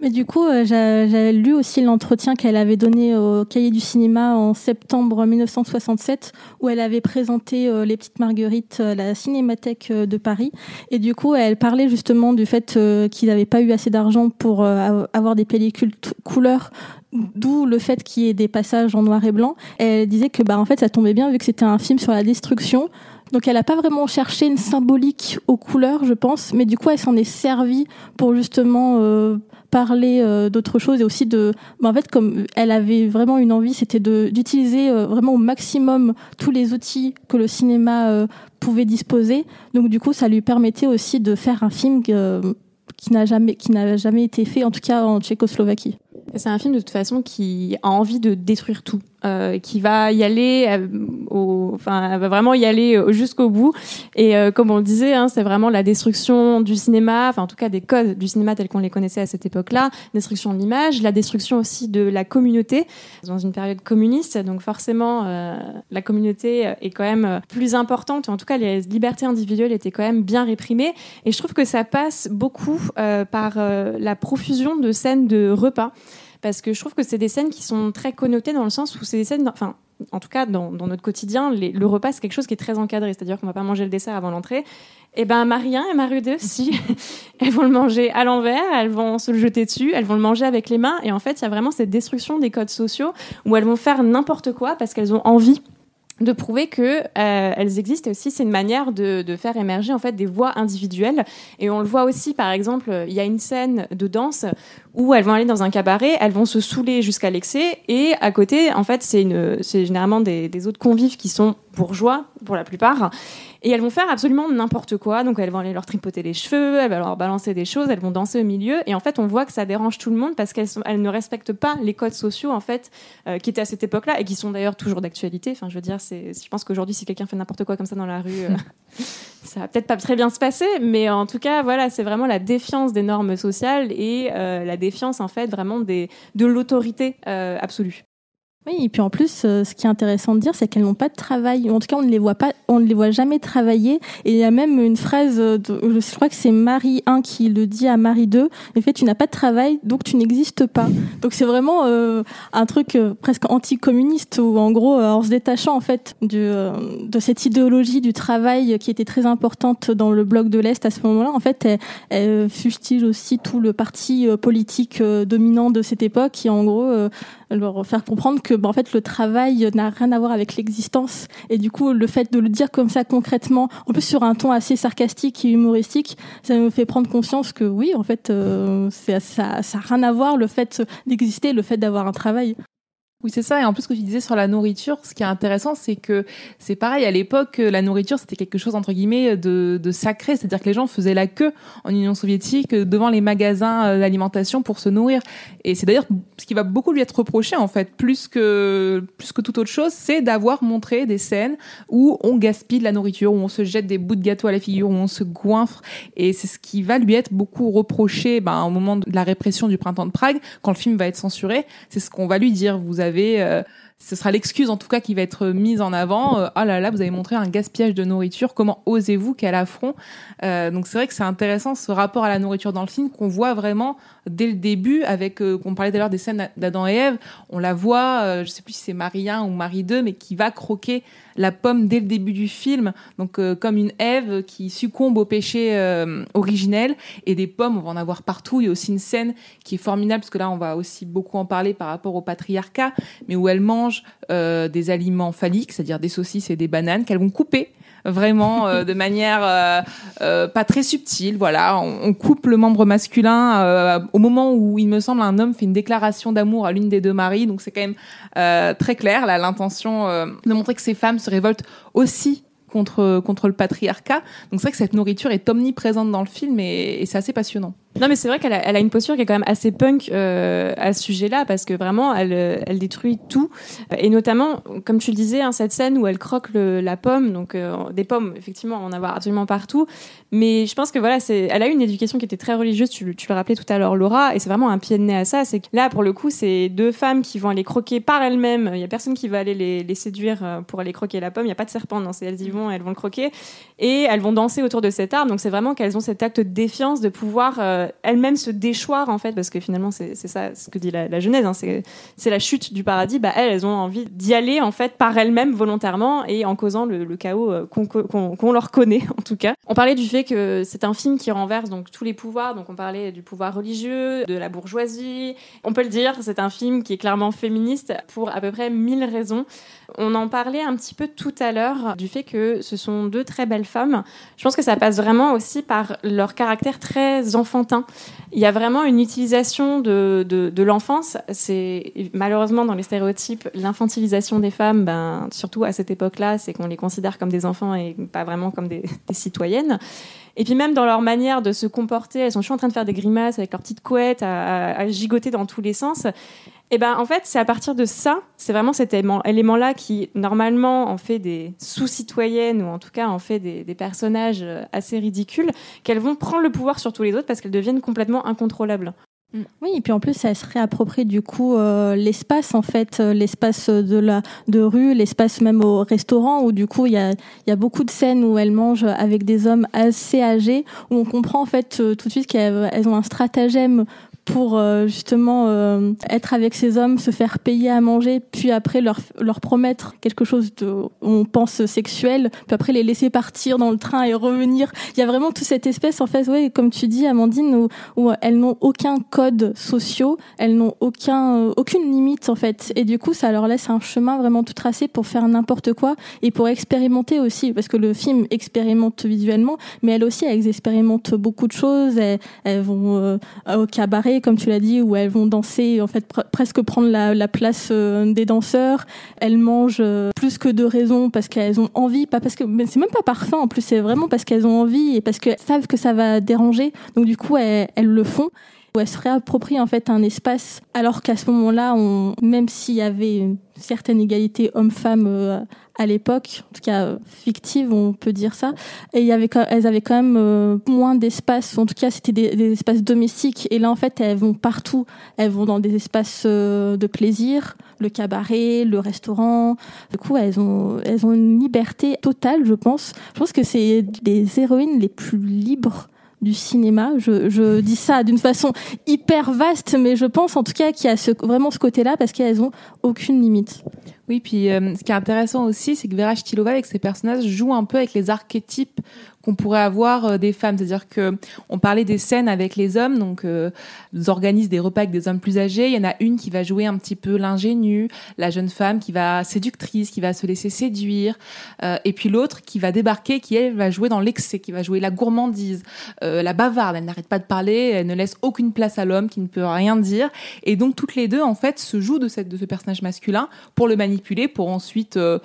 Mais du coup, euh, j'avais lu aussi l'entretien qu'elle avait donné au Cahier du cinéma en septembre 1967, où elle avait présenté euh, Les Petites Marguerites à la Cinémathèque euh, de Paris. Et du coup, elle parlait justement du fait qu'ils n'avaient pas eu assez d'argent pour avoir des pellicules couleurs d'où le fait qu'il y ait des passages en noir et blanc. Elle disait que bah en fait ça tombait bien vu que c'était un film sur la destruction. Donc elle n'a pas vraiment cherché une symbolique aux couleurs, je pense, mais du coup elle s'en est servie pour justement euh, parler euh, d'autres choses et aussi de, bah, en fait comme elle avait vraiment une envie, c'était d'utiliser euh, vraiment au maximum tous les outils que le cinéma pouvait disposer. Donc du coup ça lui permettait aussi de faire un film qui n'a jamais qui n'a jamais été fait, en tout cas en Tchécoslovaquie. C'est un film de toute façon qui a envie de détruire tout. Euh, qui va y aller, euh, enfin, va vraiment y aller jusqu'au bout. Et euh, comme on le disait, hein, c'est vraiment la destruction du cinéma, enfin en tout cas des codes du cinéma tels qu'on les connaissait à cette époque-là, destruction de l'image, la destruction aussi de la communauté dans une période communiste. Donc forcément, la communauté est quand même plus importante. En tout cas, les libertés individuelles étaient quand même bien réprimées. Et je trouve que ça passe beaucoup par la profusion de scènes de repas parce que je trouve que c'est des scènes qui sont très connotées dans le sens où c'est des scènes, enfin, en tout cas dans, notre quotidien, le repas c'est quelque chose qui est très encadré, c'est-à-dire qu'on va pas manger le dessert avant l'entrée. Et eh ben Marie 1 et Marie 2, si elles vont le manger à l'envers, elles vont se le jeter dessus, elles vont le manger avec les mains, et en fait il y a vraiment cette destruction des codes sociaux où elles vont faire n'importe quoi parce qu'elles ont envie de prouver que euh, elles existent. Aussi c'est une manière de, de, faire émerger en fait des voix individuelles. Et on le voit aussi par exemple il y a une scène de danse où elles vont aller dans un cabaret elles vont se saouler jusqu'à l'excès. Et à côté en fait c'est une c'est généralement des, des autres convives qui sont bourgeois pour la plupart et elles vont faire absolument n'importe quoi. Donc elles vont aller leur tripoter les cheveux, elles vont leur balancer des choses, elles vont danser au milieu. Et en fait, on voit que ça dérange tout le monde parce qu'elles elles ne respectent pas les codes sociaux en fait euh, qui étaient à cette époque-là et qui sont d'ailleurs toujours d'actualité. Enfin, je veux dire, je pense qu'aujourd'hui, si quelqu'un fait n'importe quoi comme ça dans la rue, euh, ça va peut-être pas très bien se passer. Mais en tout cas, voilà, c'est vraiment la défiance des normes sociales et euh, la défiance en fait vraiment de l'autorité absolue. Oui, et puis en plus, euh, ce qui est intéressant de dire, c'est qu'elles n'ont pas de travail. En tout cas, on ne les voit pas, on ne les voit jamais travailler. Et il y a même une phrase, je crois que c'est Marie 1 qui le dit à Marie 2. En fait, tu n'as pas de travail, donc tu n'existes pas. Donc c'est vraiment euh, un truc euh, presque anticommuniste où, en gros, en se détachant en fait de cette idéologie du travail qui était très importante dans le bloc de l'Est à ce moment-là, en fait, elle, elle fustige aussi tout le parti politique dominant de cette époque qui, en gros, leur faire comprendre que bah, en fait le travail n'a rien à voir avec l'existence et du coup le fait de le dire comme ça concrètement en plus sur un ton assez sarcastique et humoristique ça me fait prendre conscience que oui en fait euh, ça ça a rien à voir le fait d'exister le fait d'avoir un travail Oui, c'est ça. Et en plus, ce que tu disais sur la nourriture, ce qui est intéressant, c'est que c'est pareil. À l'époque, la nourriture, c'était quelque chose, entre guillemets, de, de sacré. C'est-à-dire que les gens faisaient la queue en Union soviétique devant les magasins euh, d'alimentation pour se nourrir. Et c'est d'ailleurs ce qui va beaucoup lui être reproché, en fait, plus que, plus que toute autre chose, c'est d'avoir montré des scènes où on gaspille de la nourriture, où on se jette des bouts de gâteau à la figure, où on se goinfre. Et c'est ce qui va lui être beaucoup reproché, ben, au moment de la répression du printemps de Prague, quand le film va être censuré. C'est ce qu'on va lui dire. Vous avez euh, ce sera l'excuse en tout cas qui va être mise en avant. Euh, ah là là, vous avez montré un gaspillage de nourriture. Comment osez-vous Quel affront euh, Donc c'est vrai que c'est intéressant ce rapport à la nourriture dans le film qu'on voit vraiment dès le début avec euh, qu'on parlait d'ailleurs des scènes d'Adam et Ève. On la voit, euh, je sais plus si c'est Marie 1 ou Marie 2, mais qui va croquer la pomme dès le début du film. Donc comme une Ève qui succombe au péché originel et des pommes, on va en avoir partout. Il y a aussi une scène qui est formidable parce que là on va aussi beaucoup en parler par rapport au patriarcat, mais où elle mange euh, des aliments phalliques, c'est-à-dire des saucisses et des bananes qu'elles vont couper vraiment euh, de manière euh, pas très subtile. Voilà, on, coupe le membre masculin au moment où il me semble un homme fait une déclaration d'amour à l'une des deux maris. Donc c'est quand même très clair là l'intention de montrer que ces femmes se révoltent aussi contre contre le patriarcat. Donc c'est vrai que cette nourriture est omniprésente dans le film et c'est assez passionnant. Non, mais c'est vrai qu'elle a, une posture qui est quand même assez punk euh, à ce sujet-là, parce que vraiment, elle, euh, elle détruit tout. Et notamment, comme tu le disais, hein, cette scène où elle croque la pomme, donc euh, des pommes, effectivement, en a absolument partout. Mais je pense que voilà, elle a eu une éducation qui était très religieuse, tu, le rappelais tout à l'heure, Laura, et c'est vraiment un pied de nez à ça. C'est que là, pour le coup, c'est deux femmes qui vont aller croquer par elles-mêmes. Il y a personne qui va aller les, séduire pour aller croquer la pomme. Il n'y a pas de serpent, non, c'est elles y vont, elles vont le croquer. Et elles vont danser autour de cet arbre. Donc c'est vraiment qu'elles ont cet acte de défiance de pouvoir elles-mêmes se déchoir en fait, parce que finalement c'est ça ce que dit la, Genèse, hein, c'est la chute du paradis. Bah elles, elles ont envie d'y aller en fait par elles-mêmes volontairement et en causant le, chaos euh, qu'on leur connaît en tout cas. On parlait du fait que c'est un film qui renverse donc tous les pouvoirs, donc on parlait du pouvoir religieux, de la bourgeoisie. On peut le dire, c'est un film qui est clairement féministe pour à peu près mille raisons. On en parlait un petit peu tout à l'heure du fait que ce sont deux très belles femmes. Je pense que ça passe vraiment aussi par leur caractère très enfantin. Il y a vraiment une utilisation de, de, l'enfance. C'est malheureusement dans les stéréotypes l'infantilisation des femmes, ben, surtout à cette époque-là, c'est qu'on les considère comme des enfants et pas vraiment comme des, citoyennes. Et puis même dans leur manière de se comporter, elles sont toujours en train de faire des grimaces avec leurs petites couettes, à, gigoter dans tous les sens. Et ben en fait, c'est à partir de ça, c'est vraiment cet élément-là qui normalement en fait des sous-citoyennes ou en tout cas en fait des, des personnages euh, assez ridicules, qu'elles vont prendre le pouvoir sur tous les autres parce qu'elles deviennent complètement incontrôlables. Mm. Oui, et puis en plus, elle se réapproprie du coup euh, l'espace en fait, euh, l'espace de la de rue, l'espace même au restaurant où du coup il y a y a beaucoup de scènes où elle mange avec des hommes assez âgés où on comprend en fait tout de suite qu'elles ont un stratagème pour euh, justement euh, être avec ces hommes, se faire payer à manger, puis après leur, leur promettre quelque chose de, on pense sexuel, puis après les laisser partir dans le train et revenir. Il y a vraiment toute cette espèce, en fait, ouais, comme tu dis, Amandine, où, où elles n'ont aucun code social, elles n'ont aucun, euh, aucune limite, en fait. Et du coup, ça leur laisse un chemin vraiment tout tracé pour faire n'importe quoi et pour expérimenter aussi, parce que le film expérimente visuellement, mais elles aussi, elles expérimentent beaucoup de choses. Elles, elles vont au cabaret comme tu l'as dit, où elles vont danser, en fait, presque prendre la, place euh, des danseurs. Elles mangent euh, plus que de raison parce qu'elles ont envie, pas parce que, c'est même pas par faim en plus, c'est vraiment parce qu'elles ont envie et parce qu'elles savent que ça va déranger. Donc du coup, elles, le font où elles se réapproprient en fait un espace, alors qu'à ce moment-là, même s'il y avait une certaine égalité homme-femme euh, à l'époque, en tout cas euh, fictive, on peut dire ça. Et il y avait, elles avaient quand même euh, moins d'espace. En tout cas, c'était des, des, espaces domestiques. Et là, en fait, elles vont partout. Elles vont dans des espaces euh, de plaisir, le cabaret, le restaurant. Du coup, elles ont, elles ont une liberté totale, je pense. Je pense que c'est les héroïnes les plus libres du cinéma. Je, je dis ça d'une façon hyper vaste, mais je pense en tout cas qu'il y a ce, vraiment ce côté-là parce qu'elles ont aucune limite. Oui, puis euh, ce qui est intéressant aussi, c'est que Vera Stilova, avec ses personnages, joue un peu avec les archétypes qu'on pourrait avoir euh, des femmes. C'est-à-dire que on parlait des scènes avec les hommes, donc euh, ils organisent des repas avec des hommes plus âgés. Il y en a une qui va jouer un petit peu l'ingénue, la jeune femme qui va séductrice, qui va se laisser séduire, euh, et puis l'autre qui va débarquer, qui elle va jouer dans l'excès, qui va jouer la gourmandise, euh, la bavarde. Elle n'arrête pas de parler, elle ne laisse aucune place à l'homme, qui ne peut rien dire. Et donc toutes les deux en fait se jouent de cette de ce personnage masculin pour le pour ensuite euh,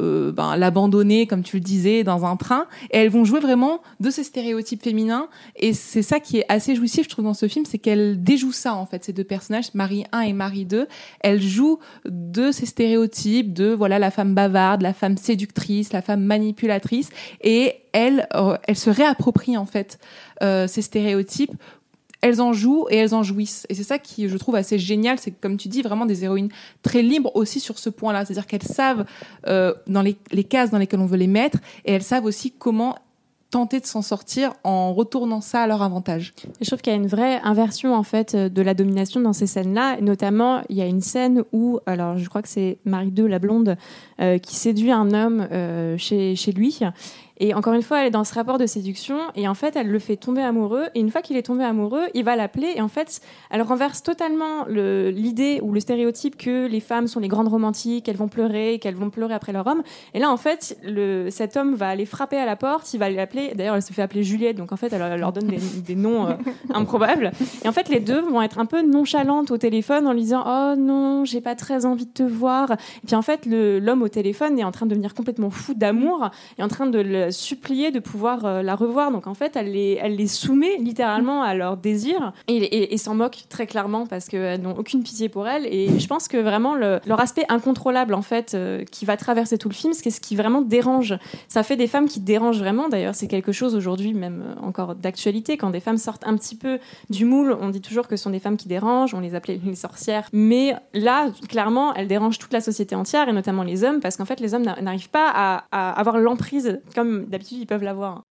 euh, ben, l'abandonner, comme tu le disais, dans un train. Et elles vont jouer vraiment de ces stéréotypes féminins. Et c'est ça qui est assez jouissif, je trouve, dans ce film, c'est qu'elle déjoue ça, en fait, ces deux personnages, Marie 1 et Marie 2. Elle joue de ces stéréotypes de, voilà, la femme bavarde, la femme séductrice, la femme manipulatrice. Et elle, euh, elle se réapproprie, en fait, ces stéréotypes elles en jouent et elles en jouissent. Et c'est ça qui, je trouve, assez génial. C'est comme tu dis, vraiment des héroïnes très libres aussi sur ce point-là. C'est-à-dire qu'elles savent euh, dans les, les cases dans lesquelles on veut les mettre et elles savent aussi comment tenter de s'en sortir en retournant ça à leur avantage. Je trouve qu'il y a une vraie inversion en fait euh, de la domination dans ces scènes-là. Notamment, il y a une scène où, alors je crois que c'est Marie II, la blonde, euh, qui séduit un homme chez, chez lui. Et encore une fois, elle est dans ce rapport de séduction et en fait, elle le fait tomber amoureux. Et une fois qu'il est tombé amoureux, il va l'appeler et en fait, elle renverse totalement le- l'idée ou le stéréotype que les femmes sont les grandes romantiques, qu'elles vont pleurer, qu'elles vont pleurer après leur homme. Et là, en fait, le, cet homme va aller frapper à la porte, il va l'appeler. D'ailleurs, elle se fait appeler Juliette, donc en fait, elle, elle leur donne des, des noms euh, improbables. Et en fait, les deux vont être un peu nonchalantes au téléphone en lui disant Oh non, j'ai pas très envie de te voir. Et puis en fait, l'homme au téléphone est en train de devenir complètement fou d'amour et en train de le supplier de pouvoir euh, la revoir. Donc en fait, elle les, soumet littéralement à leur désir et, s'en moque très clairement parce qu'elles n'ont aucune pitié pour elle. Et je pense que vraiment, le- leur aspect incontrôlable, en fait, euh, qui va traverser tout le film, c'est ce qui vraiment dérange. Ça fait des femmes qui dérangent vraiment. D'ailleurs, c'est quelque chose aujourd'hui, même euh, encore d'actualité, quand des femmes sortent un petit peu du moule, on dit toujours que ce sont des femmes qui dérangent, on les appelait les sorcières. Mais là, clairement, elles dérangent toute la société entière, et notamment les hommes, parce qu'en fait, les hommes n'a- n'arrivent pas à avoir l'emprise comme d'habitude ils peuvent l'avoir.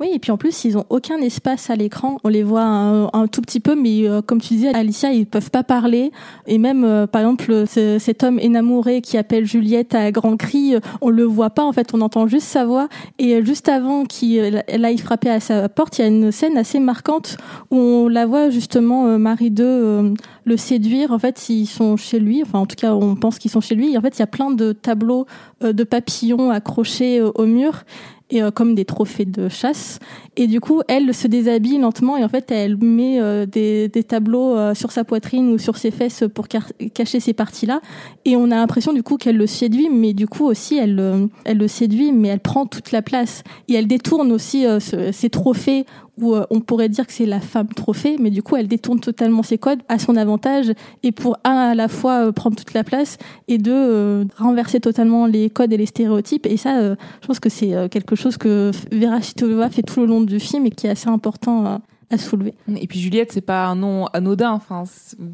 Oui, et puis en plus, ils ont aucun espace à l'écran. On les voit un, tout petit peu, mais euh, comme tu disais, Alicia, ils peuvent pas parler. Et même, euh, par exemple, ce- cet homme énamouré qui appelle Juliette à grands cris, euh, on le voit pas. En fait, on entend juste sa voix. Et juste avant qu'il aille frapper à sa porte, il y a une scène assez marquante où on la voit justement Marie II le séduire. En fait, ils sont chez lui. Enfin, en tout cas, on pense qu'ils sont chez lui. En fait, il y a plein de tableaux de papillons accrochés au mur et euh, comme des trophées de chasse. Et du coup, elle se déshabille lentement et en fait, elle met euh, des, des tableaux euh, sur sa poitrine ou sur ses fesses pour cacher ces parties-là. Et on a l'impression du coup qu'elle le séduit, mais du coup aussi, elle, elle le séduit, mais elle prend toute la place. Et elle détourne aussi ce- ces trophées où euh, on pourrait dire que c'est la femme trophée, mais du coup, elle détourne totalement ses codes à son avantage et pour un à la fois euh, prendre toute la place et deux euh, renverser totalement les codes et les stéréotypes. Et ça, euh, je pense que c'est quelque chose que Vera Chitova fait tout le long du film et qui est assez important Et puis Juliette, c'est pas un nom anodin. Enfin,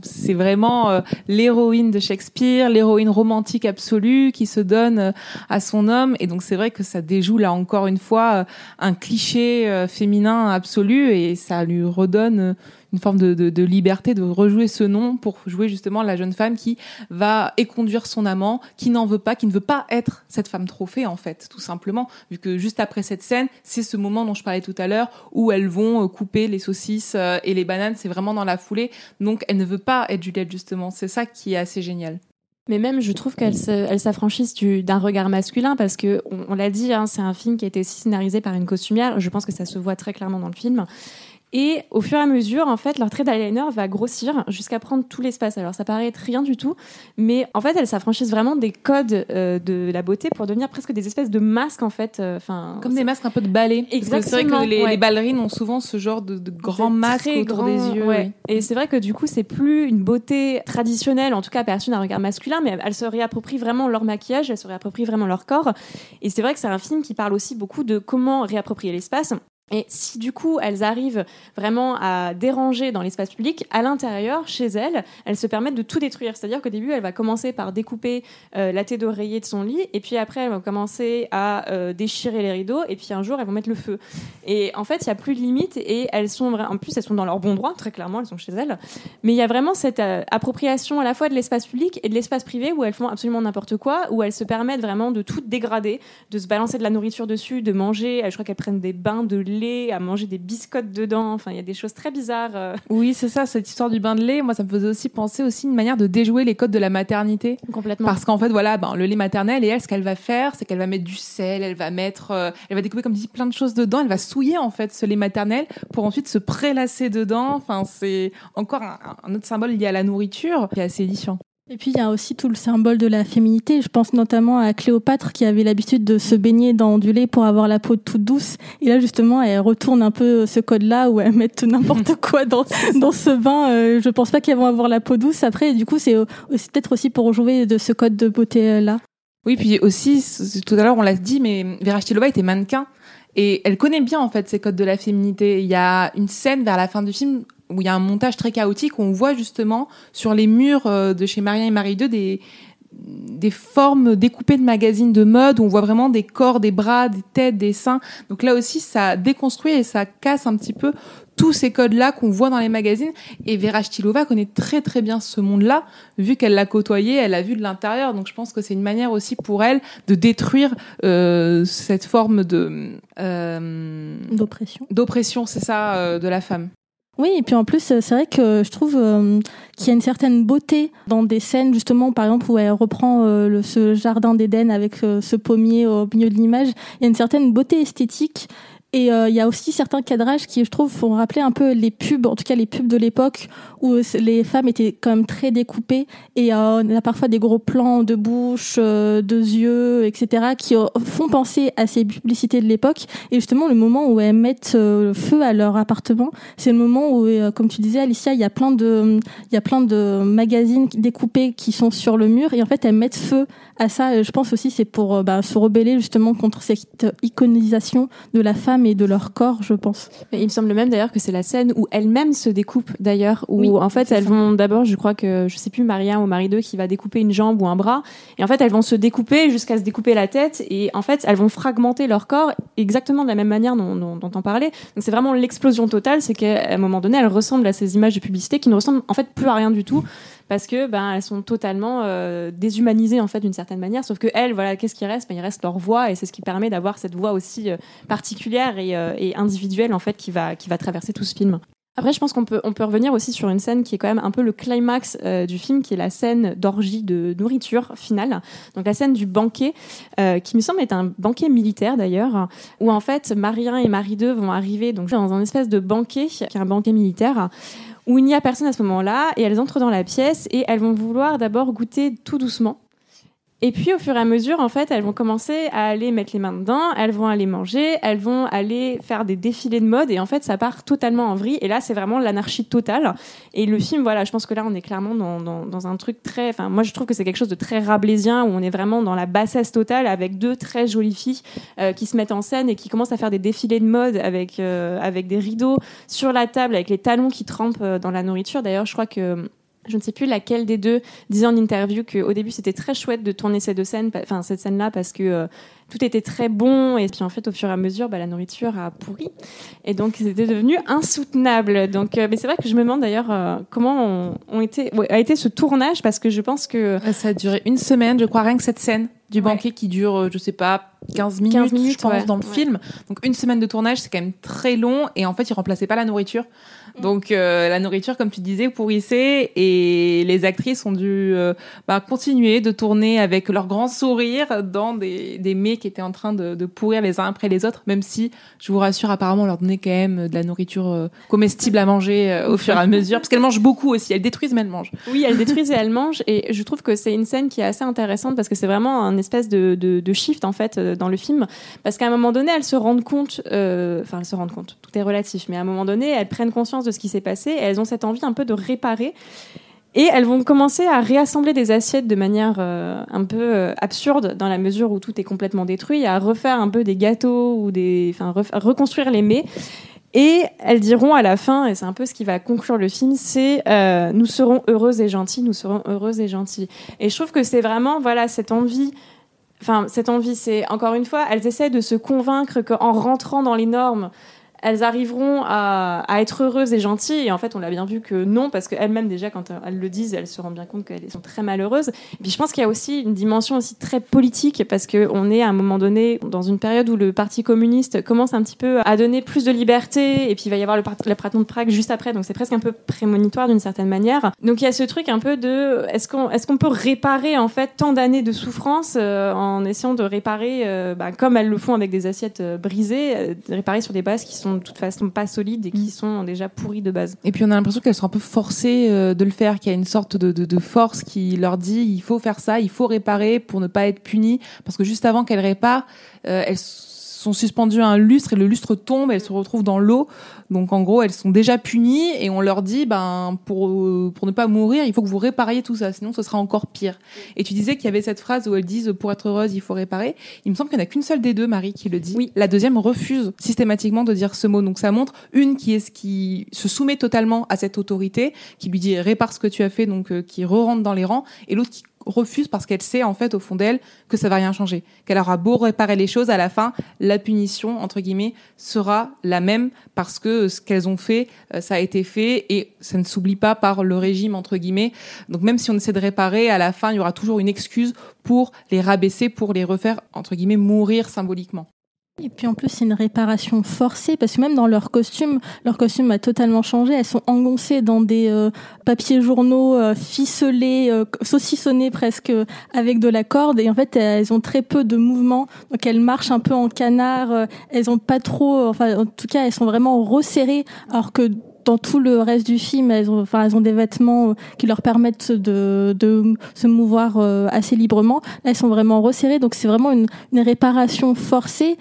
c'est- vraiment euh, l'héroïne de Shakespeare, l'héroïne romantique absolue qui se donne euh, à son homme. Et donc c'est vrai que ça déjoue là encore une fois euh, un cliché féminin absolu et ça lui redonne une forme de, de, liberté de rejouer ce nom pour jouer justement la jeune femme qui va éconduire son amant, qui n'en veut pas, qui ne veut pas être cette femme trophée en fait, tout simplement, vu que juste après cette scène, c'est ce moment dont je parlais tout à l'heure où elles vont euh, couper les saucisses euh, et les bananes, c'est vraiment dans la foulée, donc elle ne veut pas être Juliette justement, c'est ça qui est assez génial. Mais même, je trouve qu'elles se- elles s'affranchissent du- d'un regard masculin parce que, on, l'a dit, hein, c'est un film qui a été scénarisé par une costumière. Je pense que ça se voit très clairement dans le film. Et au fur et à mesure, en fait, leur trait d'eyeliner va grossir jusqu'à prendre tout l'espace. Alors, ça paraît être rien du tout, mais en fait, elles s'affranchissent vraiment des codes euh, de la beauté pour devenir presque des espèces de masques, en fait. euh, Enfin, Comme des masques un peu de ballet. Que C'est vrai Exactement, que les, ouais. les ballerines ont souvent ce genre de, de grands masques autour grand, des yeux. ouais. oui. Et c'est vrai que du coup, c'est plus une beauté traditionnelle, en tout cas perçue d'un regard masculin, mais elles se réapproprient vraiment leur maquillage, elles se réapproprient vraiment leur corps. Et c'est vrai que c'est un film qui parle aussi beaucoup de comment réapproprier l'espace. Et si du coup elles arrivent vraiment à déranger dans l'espace public, à l'intérieur, chez elles, elles se permettent de tout détruire. C'est-à-dire qu'au début, elle va commencer par découper euh, la tête d'oreiller de son lit, et puis après, elle va commencer à euh, déchirer les rideaux, et puis un jour, elles vont mettre le feu. Et en fait, il n'y a plus de limite, et elles sont, en plus, elles sont dans leur bon droit, très clairement, elles sont chez elles. Mais il y a vraiment cette euh, appropriation à la fois de l'espace public et de l'espace privé, où elles font absolument n'importe quoi, où elles se permettent vraiment de tout dégrader, de se balancer de la nourriture dessus, de manger. Je crois qu'elles prennent des bains de lait, à manger des biscottes dedans. Enfin, il y a des choses très bizarres. euh. Oui, c'est ça, cette histoire du bain de lait. Moi, ça me faisait aussi penser aussi une manière de déjouer les codes de la maternité. Complètement. Parce qu'en fait, voilà, ben, le lait maternel, et elle, ce qu'elle va faire, c'est qu'elle va mettre du sel, elle va mettre, euh, elle va découper, comme dit, plein de choses dedans, elle va souiller, en fait, ce lait maternel pour ensuite se prélasser dedans. Enfin, c'est encore un, un autre symbole lié à la nourriture qui est assez édifiant. Et puis il y a aussi tout le symbole de la féminité. Je pense notamment à Cléopâtre qui avait l'habitude de se baigner dans du lait pour avoir la peau toute douce. Et là justement, elle retourne un peu ce code-là où elle met n'importe quoi dans, dans ce bain. Euh, je pense pas qu'elles vont avoir la peau douce après. Et du coup, c'est euh, peut-être aussi pour jouer de ce code de beauté-là. Oui, puis aussi, tout à l'heure, on l'a dit, mais Vera Stilova était mannequin. Et elle connaît bien, en fait, ces codes de la féminité. Il y a une scène vers la fin du film où il y a un montage très chaotique où on voit justement sur les murs euh, de chez Maria et Marie II des, des formes découpées de magazines de mode où on voit vraiment des corps, des bras, des têtes, des seins. Donc là aussi, ça déconstruit et ça casse un petit peu tous ces codes-là qu'on voit dans les magazines. Et Vera Stilova connaît très très bien ce monde-là, vu qu'elle l'a côtoyé, elle l'a vu de l'intérieur. Donc je pense que c'est une manière aussi pour elle de détruire euh, cette forme de euh, D'oppression. d'oppression, c'est ça, euh, de la femme. Oui, et puis en plus, euh, c'est vrai que je trouve euh, qu'il y a une certaine beauté dans des scènes, justement, par exemple, où elle reprend euh, ce jardin d'Éden avec ce pommier au milieu de l'image. Il y a une certaine beauté esthétique. Et euh, il y a aussi certains cadrages qui, je trouve, font rappeler un peu les pubs, en tout cas les pubs de l'époque, où euh, les femmes étaient quand même très découpées. Et euh, on a parfois des gros plans de bouche, euh, de yeux, etc., qui euh, font penser à ces publicités de l'époque. Et justement, le moment où elles mettent le feu à leur appartement, c'est le moment où, comme tu disais, Alicia, il y a plein de, il y a plein de magazines découpés qui sont sur le mur, et en fait, elles mettent feu à ça. Et je pense aussi c'est pour bah, se rebeller justement contre cette iconisation de la femme et de leur corps, je pense. Mais il me semble même d'ailleurs que c'est la scène où elles-mêmes se découpent d'ailleurs, où Oui, en fait elles ça. vont d'abord, je crois que je sais plus Maria ou Marie 2 qui va découper une jambe ou un bras, et en fait elles vont se découper jusqu'à se découper la tête, et en fait elles vont fragmenter leur corps exactement de la même manière dont, dont, dont on parlait. Donc c'est vraiment l'explosion totale, c'est qu'à un moment donné elles ressemblent à ces images de publicité qui ne ressemblent en fait plus à rien du tout. Parce que ben elles sont totalement euh, déshumanisées en fait d'une certaine manière, sauf que elles voilà qu'est-ce qui reste? Ben, il reste leur voix et c'est ce qui permet d'avoir cette voix aussi euh, particulière et, euh, et individuelle en fait qui va qui va traverser tout ce film. Après, je pense qu'on peut on peut revenir aussi sur une scène qui est quand même un peu le climax du film, qui est la scène d'orgie de nourriture finale. Donc la scène du banquet, qui me semble être un banquet militaire d'ailleurs, où en fait Marie 1 et Marie 2 vont arriver donc dans un espèce de banquet qui est un banquet militaire où il n'y a personne à ce moment-là et elles entrent dans la pièce et elles vont vouloir d'abord goûter tout doucement. Et puis au fur et à mesure, en fait, elles vont commencer à aller mettre les mains dedans, elles vont aller manger, elles vont aller faire des défilés de mode et en fait, ça part totalement en vrille. Et là, c'est vraiment l'anarchie totale. Et le film, voilà, je pense que là, on est clairement dans, dans, dans un truc très. Enfin, moi, je trouve que c'est quelque chose de très rabelaisien où on est vraiment dans la bassesse totale avec deux très jolies filles euh, qui se mettent en scène et qui commencent à faire des défilés de mode avec euh, avec des rideaux sur la table, avec les talons qui trempent euh, dans la nourriture. D'ailleurs, je crois que je ne sais plus laquelle des deux disait en interview qu'au début c'était très chouette de tourner ces deux scènes, enfin cette scène-là parce que euh, tout était très bon et puis en fait au fur et à mesure bah, la nourriture a pourri et donc c'était devenu insoutenable. Donc euh, mais c'est vrai que je me demande d'ailleurs euh, comment ouais, a été ce tournage parce que je pense que Ça a duré une semaine, je crois, rien que cette scène du Ouais. banquet qui dure, je sais pas, 15 minutes, 15 minutes, je pense, ouais. dans le film. Donc une semaine de tournage, c'est quand même très long et en fait, ils remplaçaient pas la nourriture. Donc euh, la nourriture, comme tu disais, pourrissait et les actrices ont dû euh, bah, continuer de tourner avec leur grand sourire dans des, des mets qui étaient en train de, de pourrir les uns après les autres, même si, je vous rassure, apparemment, on leur donnait quand même de la nourriture euh, comestible à manger euh, au fur et à mesure, parce qu'elles mangent beaucoup aussi, elles détruisent mais elles mangent. Oui, elle détruisent et elle mange. Et je trouve que c'est une scène qui est assez intéressante parce que c'est vraiment un espèce de, de, de shift en fait euh, dans le film. Parce qu'à un moment donné, elles se rendent compte, enfin elles se rendent compte, tout est relatif, mais à un moment donné, elles prennent conscience ce qui s'est passé et elles ont cette envie un peu de réparer. Et elles vont commencer à réassembler des assiettes de manière euh, un peu euh, absurde, dans la mesure où tout est complètement détruit, à refaire un peu des gâteaux ou des, enfin, reconstruire les mets. Et elles diront à la fin, et c'est un peu ce qui va conclure le film, c'est euh, nous serons heureuses et gentilles, nous serons heureuses et gentilles. Et je trouve que c'est vraiment voilà cette envie. Enfin, cette envie, c'est encore une fois, elles essaient de se convaincre qu'en rentrant dans les normes, elles arriveront à, être heureuses et gentilles. Et en fait, on l'a bien vu que non, parce qu'elles-mêmes, déjà, quand elles le disent, elles se rendent bien compte qu'elles sont très malheureuses. Et puis, je pense qu'il y a aussi une dimension aussi très politique, parce qu'on est à un moment donné dans une période où le Parti communiste commence un petit peu à donner plus de liberté. Et puis, il va y avoir le, le de Prague juste après. Donc, c'est presque un peu prémonitoire d'une certaine manière. Donc, il y a ce truc un peu de est-ce qu'on est peut réparer, en fait, tant d'années de souffrance euh, en essayant de réparer, euh, bah, comme elles le font avec des assiettes euh, brisées, réparer sur des bases qui sont de toute façon pas solides et qui sont déjà pourries de base. Et puis on a l'impression qu'elles sont un peu forcées euh, de le faire, qu'il y a une sorte de, de, de force qui leur dit il faut faire ça, il faut réparer pour ne pas être puni. Parce que juste avant qu'elles réparent, euh, elles sont suspendues à un lustre et le lustre tombe, elles se retrouvent dans l'eau. Donc en gros, elles sont déjà punies et on leur dit ben pour euh, pour ne pas mourir, il faut que vous répariez tout ça, sinon ce sera encore pire. Et tu disais qu'il y avait cette phrase où elles disent pour être heureuse, il faut réparer. Il me semble qu'il n'y en a qu'une seule des deux, Marie, qui le dit. Oui. La deuxième refuse systématiquement de dire ce mot. Donc ça montre une qui est ce qui se soumet totalement à cette autorité, qui lui dit répare ce que tu as fait, donc euh, qui re-rentre dans les rangs, et l'autre qui refuse parce qu'elle sait en fait au fond d'elle que ça va rien changer, qu'elle aura beau réparer les choses, à la fin la punition entre guillemets sera la même parce que ce qu'elles ont fait, euh, ça a été fait et ça ne s'oublie pas par le régime entre guillemets. Donc même si on essaie de réparer, à la fin il y aura toujours une excuse pour les rabaisser, pour les refaire entre guillemets mourir symboliquement. Et puis en plus, c'est une réparation forcée parce que même dans leur costume, leur costume a totalement changé. Elles sont engoncées dans des euh, papiers journaux euh, ficelés, euh, saucissonnés presque euh, avec de la corde. Et en fait, elles ont très peu de mouvement. Donc elles marchent un peu en canard. elles ont pas trop, enfin en tout cas, elles sont vraiment resserrées. Alors que dans tout le reste du film, elles ont, enfin, elles ont des vêtements qui leur permettent de, de se mouvoir assez librement. Là, elles sont vraiment resserrées, donc c'est vraiment une, une réparation forcée.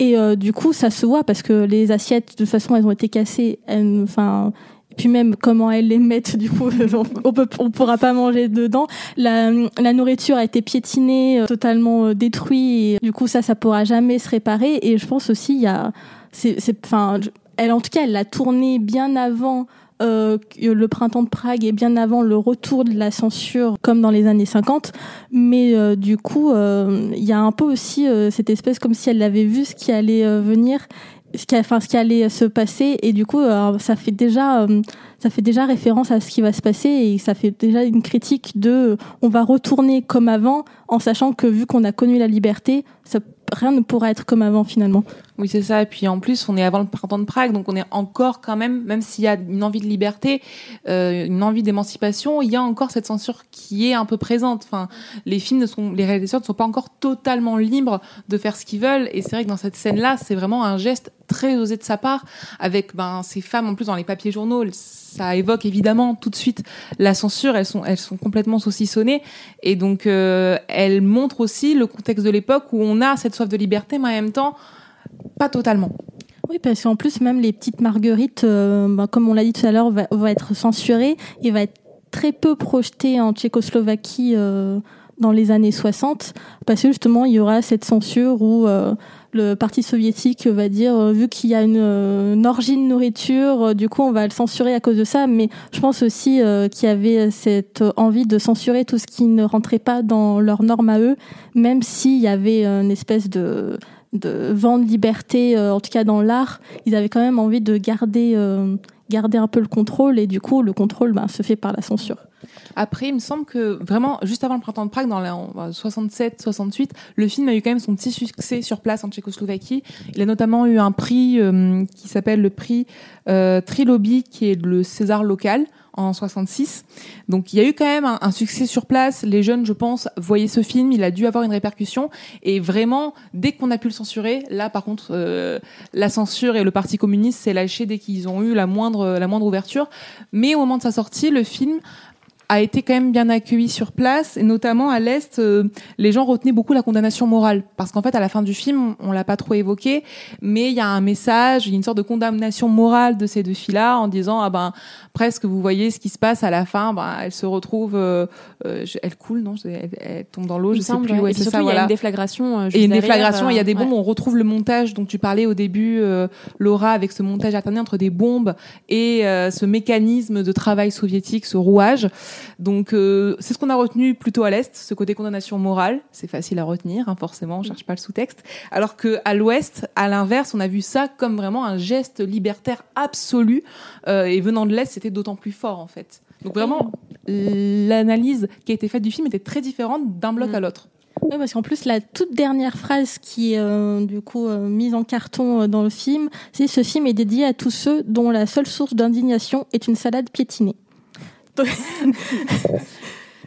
Et euh, du coup, ça se voit parce que les assiettes, de toute façon, elles ont été cassées. Enfin, puis même comment elles les mettent, du coup, on peut, on pourra pas manger dedans. La, nourriture a été piétinée, euh, totalement euh, détruite. Et du coup, ça, ça pourra jamais se réparer. Et je pense aussi, il y a, c'est, enfin, elle, en tout cas, elle l'a tourné bien avant euh, le printemps de Prague et bien avant le retour de la censure, comme dans les années 50. Mais euh, du coup, euh, il y a un peu aussi cette espèce comme si elle avait vu ce qui allait venir, ce qui, enfin, ce qui allait se passer, et du coup, ça fait déjà, ça fait déjà référence à ce qui va se passer, et ça fait déjà une critique de, on va retourner comme avant, en sachant que vu qu'on a connu la liberté, ça, rien ne pourra être comme avant finalement. Oui, c'est ça. Et puis en plus, on est avant le printemps de Prague, donc on est encore quand même, même s'il y a une envie de liberté, euh, une envie d'émancipation, il y a encore cette censure qui est un peu présente. Enfin, les films ne sont, les réalisateurs ne sont pas encore totalement libres de faire ce qu'ils veulent. Et c'est vrai que dans cette scène-là, c'est vraiment un geste très osé de sa part, avec ben ces femmes en plus dans les papiers journaux. Ça évoque évidemment tout de suite la censure. Elles sont, complètement saucissonnées, et donc euh, elles montrent aussi le contexte de l'époque où on a cette soif de liberté, mais en même temps pas totalement. Oui, parce qu'en plus, même les petites marguerites, euh, bah, comme on l'a dit tout à l'heure, va, va être censurée et va être très peu projetée en Tchécoslovaquie euh, dans les années 60, parce que justement, il y aura cette censure où euh, le parti soviétique va dire, euh, vu qu'il y a une, euh, une orgie de nourriture, du coup, on va le censurer à cause de ça. Mais je pense aussi euh, qu'il y avait cette envie de censurer tout ce qui ne rentrait pas dans leurs normes à eux, même s'il y avait une espèce de de vent de liberté, en tout cas dans l'art, ils avaient quand même envie de garder, garder un peu le contrôle et du coup le contrôle ben, se fait par la censure. Après, il me semble que vraiment, juste avant le printemps de Prague, dans les 67-68, le film a eu quand même son petit succès sur place en Tchécoslovaquie. Il a notamment eu un prix euh, qui s'appelle le prix euh, Trilobi, qui est le César local en 66. Donc il y a eu quand même un, succès sur place. Les jeunes, je pense, voyaient ce film. Il a dû avoir une répercussion. Et vraiment, dès qu'on a pu le censurer, là par contre, euh, la censure et le Parti communiste s'est lâché dès qu'ils ont eu la moindre, la moindre ouverture. Mais au moment de sa sortie, le film a été quand même bien accueilli sur place et notamment à l'est euh, les gens retenaient beaucoup la condamnation morale parce qu'en fait à la fin du film on l'a pas trop évoqué mais il y a un message il y a une sorte de condamnation morale de ces deux filles là en disant ah ben presque vous voyez ce qui se passe à la fin ben elles se retrouvent euh, euh, elles coulent non elles, elles tombent dans l'eau je sais plus ouais. Et surtout, ça il y a voilà une déflagration. euh, et juste une derrière, déflagration, il y a euh, des ouais. bombes. On retrouve le montage dont tu parlais au début, euh, Laura, avec ce montage alterné entre des bombes et euh, ce mécanisme de travail soviétique, ce rouage. Donc, euh, c'est ce qu'on a retenu plutôt à l'est, ce côté condamnation morale. C'est facile à retenir, hein, forcément, on cherche pas le sous-texte. Alors que à l'ouest, à l'inverse, on a vu ça comme vraiment un geste libertaire absolu. Euh, et venant de l'est, c'était d'autant plus fort en fait. Donc vraiment, l'analyse qui a été faite du film était très différente d'un bloc Mm. à l'autre. Oui, parce qu'en plus, la toute dernière phrase qui est euh, du coup euh, mise en carton euh, dans le film, c'est ce film est dédié à tous ceux dont la seule source d'indignation est une salade piétinée.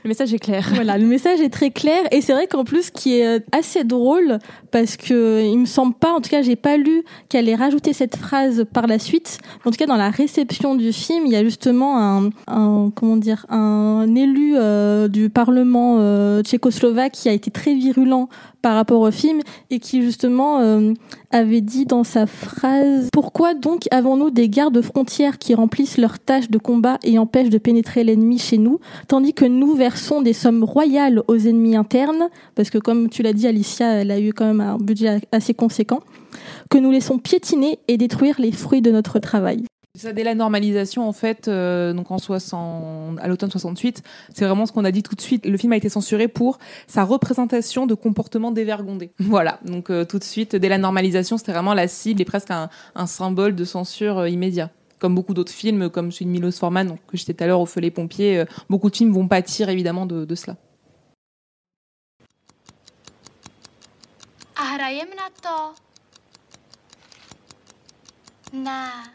Le message est clair. Voilà, le message est très clair et c'est vrai qu'en plus, qui est euh, assez drôle, parce que il me semble pas, en tout cas, j'ai pas lu qu'elle ait rajouté cette phrase par la suite. En tout cas, dans la réception du film, il y a justement un, comment dire, un élu euh, du Parlement euh, tchécoslovaque qui a été très virulent par rapport au film et qui justement euh, avait dit dans sa phrase Pourquoi donc avons-nous des gardes frontières qui remplissent leurs tâches de combat et empêchent de pénétrer l'ennemi chez nous, tandis que nous versons des sommes royales aux ennemis internes, parce que comme tu l'as dit Alicia, elle a eu quand même un budget assez conséquent, que nous laissons piétiner et détruire les fruits de notre travail. Ça, dès la normalisation, en fait, euh, donc en 60, à l'automne 68, c'est vraiment ce qu'on a dit tout de suite. Le film a été censuré pour sa représentation de comportement dévergondé. Voilà. Donc euh, tout de suite, dès la normalisation, c'était vraiment la cible et presque un, symbole de censure euh, immédiat. Comme beaucoup d'autres films, comme celui de Milos Forman, que j'étais tout à l'heure au feu les pompiers, beaucoup de films vont pâtir évidemment de, de cela. A hrajem na to? Ne.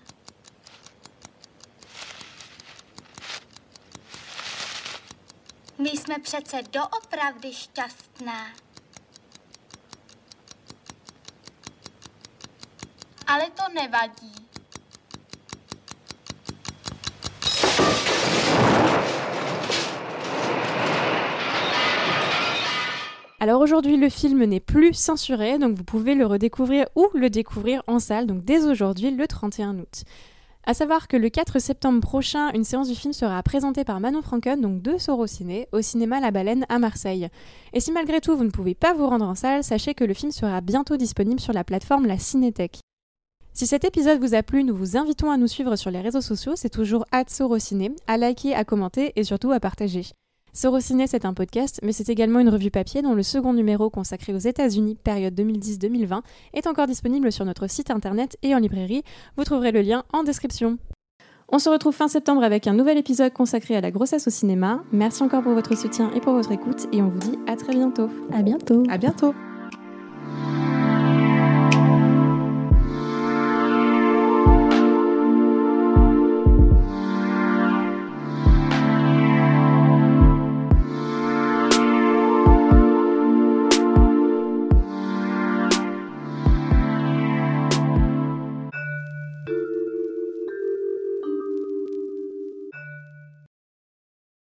My jsme přece doopravdy šťastné. Ale to nevadí. Alors aujourd'hui, le film n'est plus censuré, donc vous pouvez le redécouvrir ou le découvrir en salle, donc dès aujourd'hui, le 31 août. À savoir que le 4 septembre prochain, une séance du film sera présentée par Manon Franken, donc de Sorociné, au cinéma La Baleine à Marseille. Et si malgré tout vous ne pouvez pas vous rendre en salle, sachez que le film sera bientôt disponible sur la plateforme La Cinétech. Si cet épisode vous a plu, nous vous invitons à nous suivre sur les réseaux sociaux, c'est toujours Sorociné, à liker, à commenter et surtout à partager. Sorociné, c'est un podcast, mais c'est également une revue papier dont le second numéro consacré aux États-Unis, période 2010-2020, est encore disponible sur notre site internet et en librairie. Vous trouverez le lien en description. On se retrouve fin septembre avec un nouvel épisode consacré à la grossesse au cinéma. Merci encore pour votre soutien et pour votre écoute, et on vous dit à très bientôt. À bientôt. À bientôt.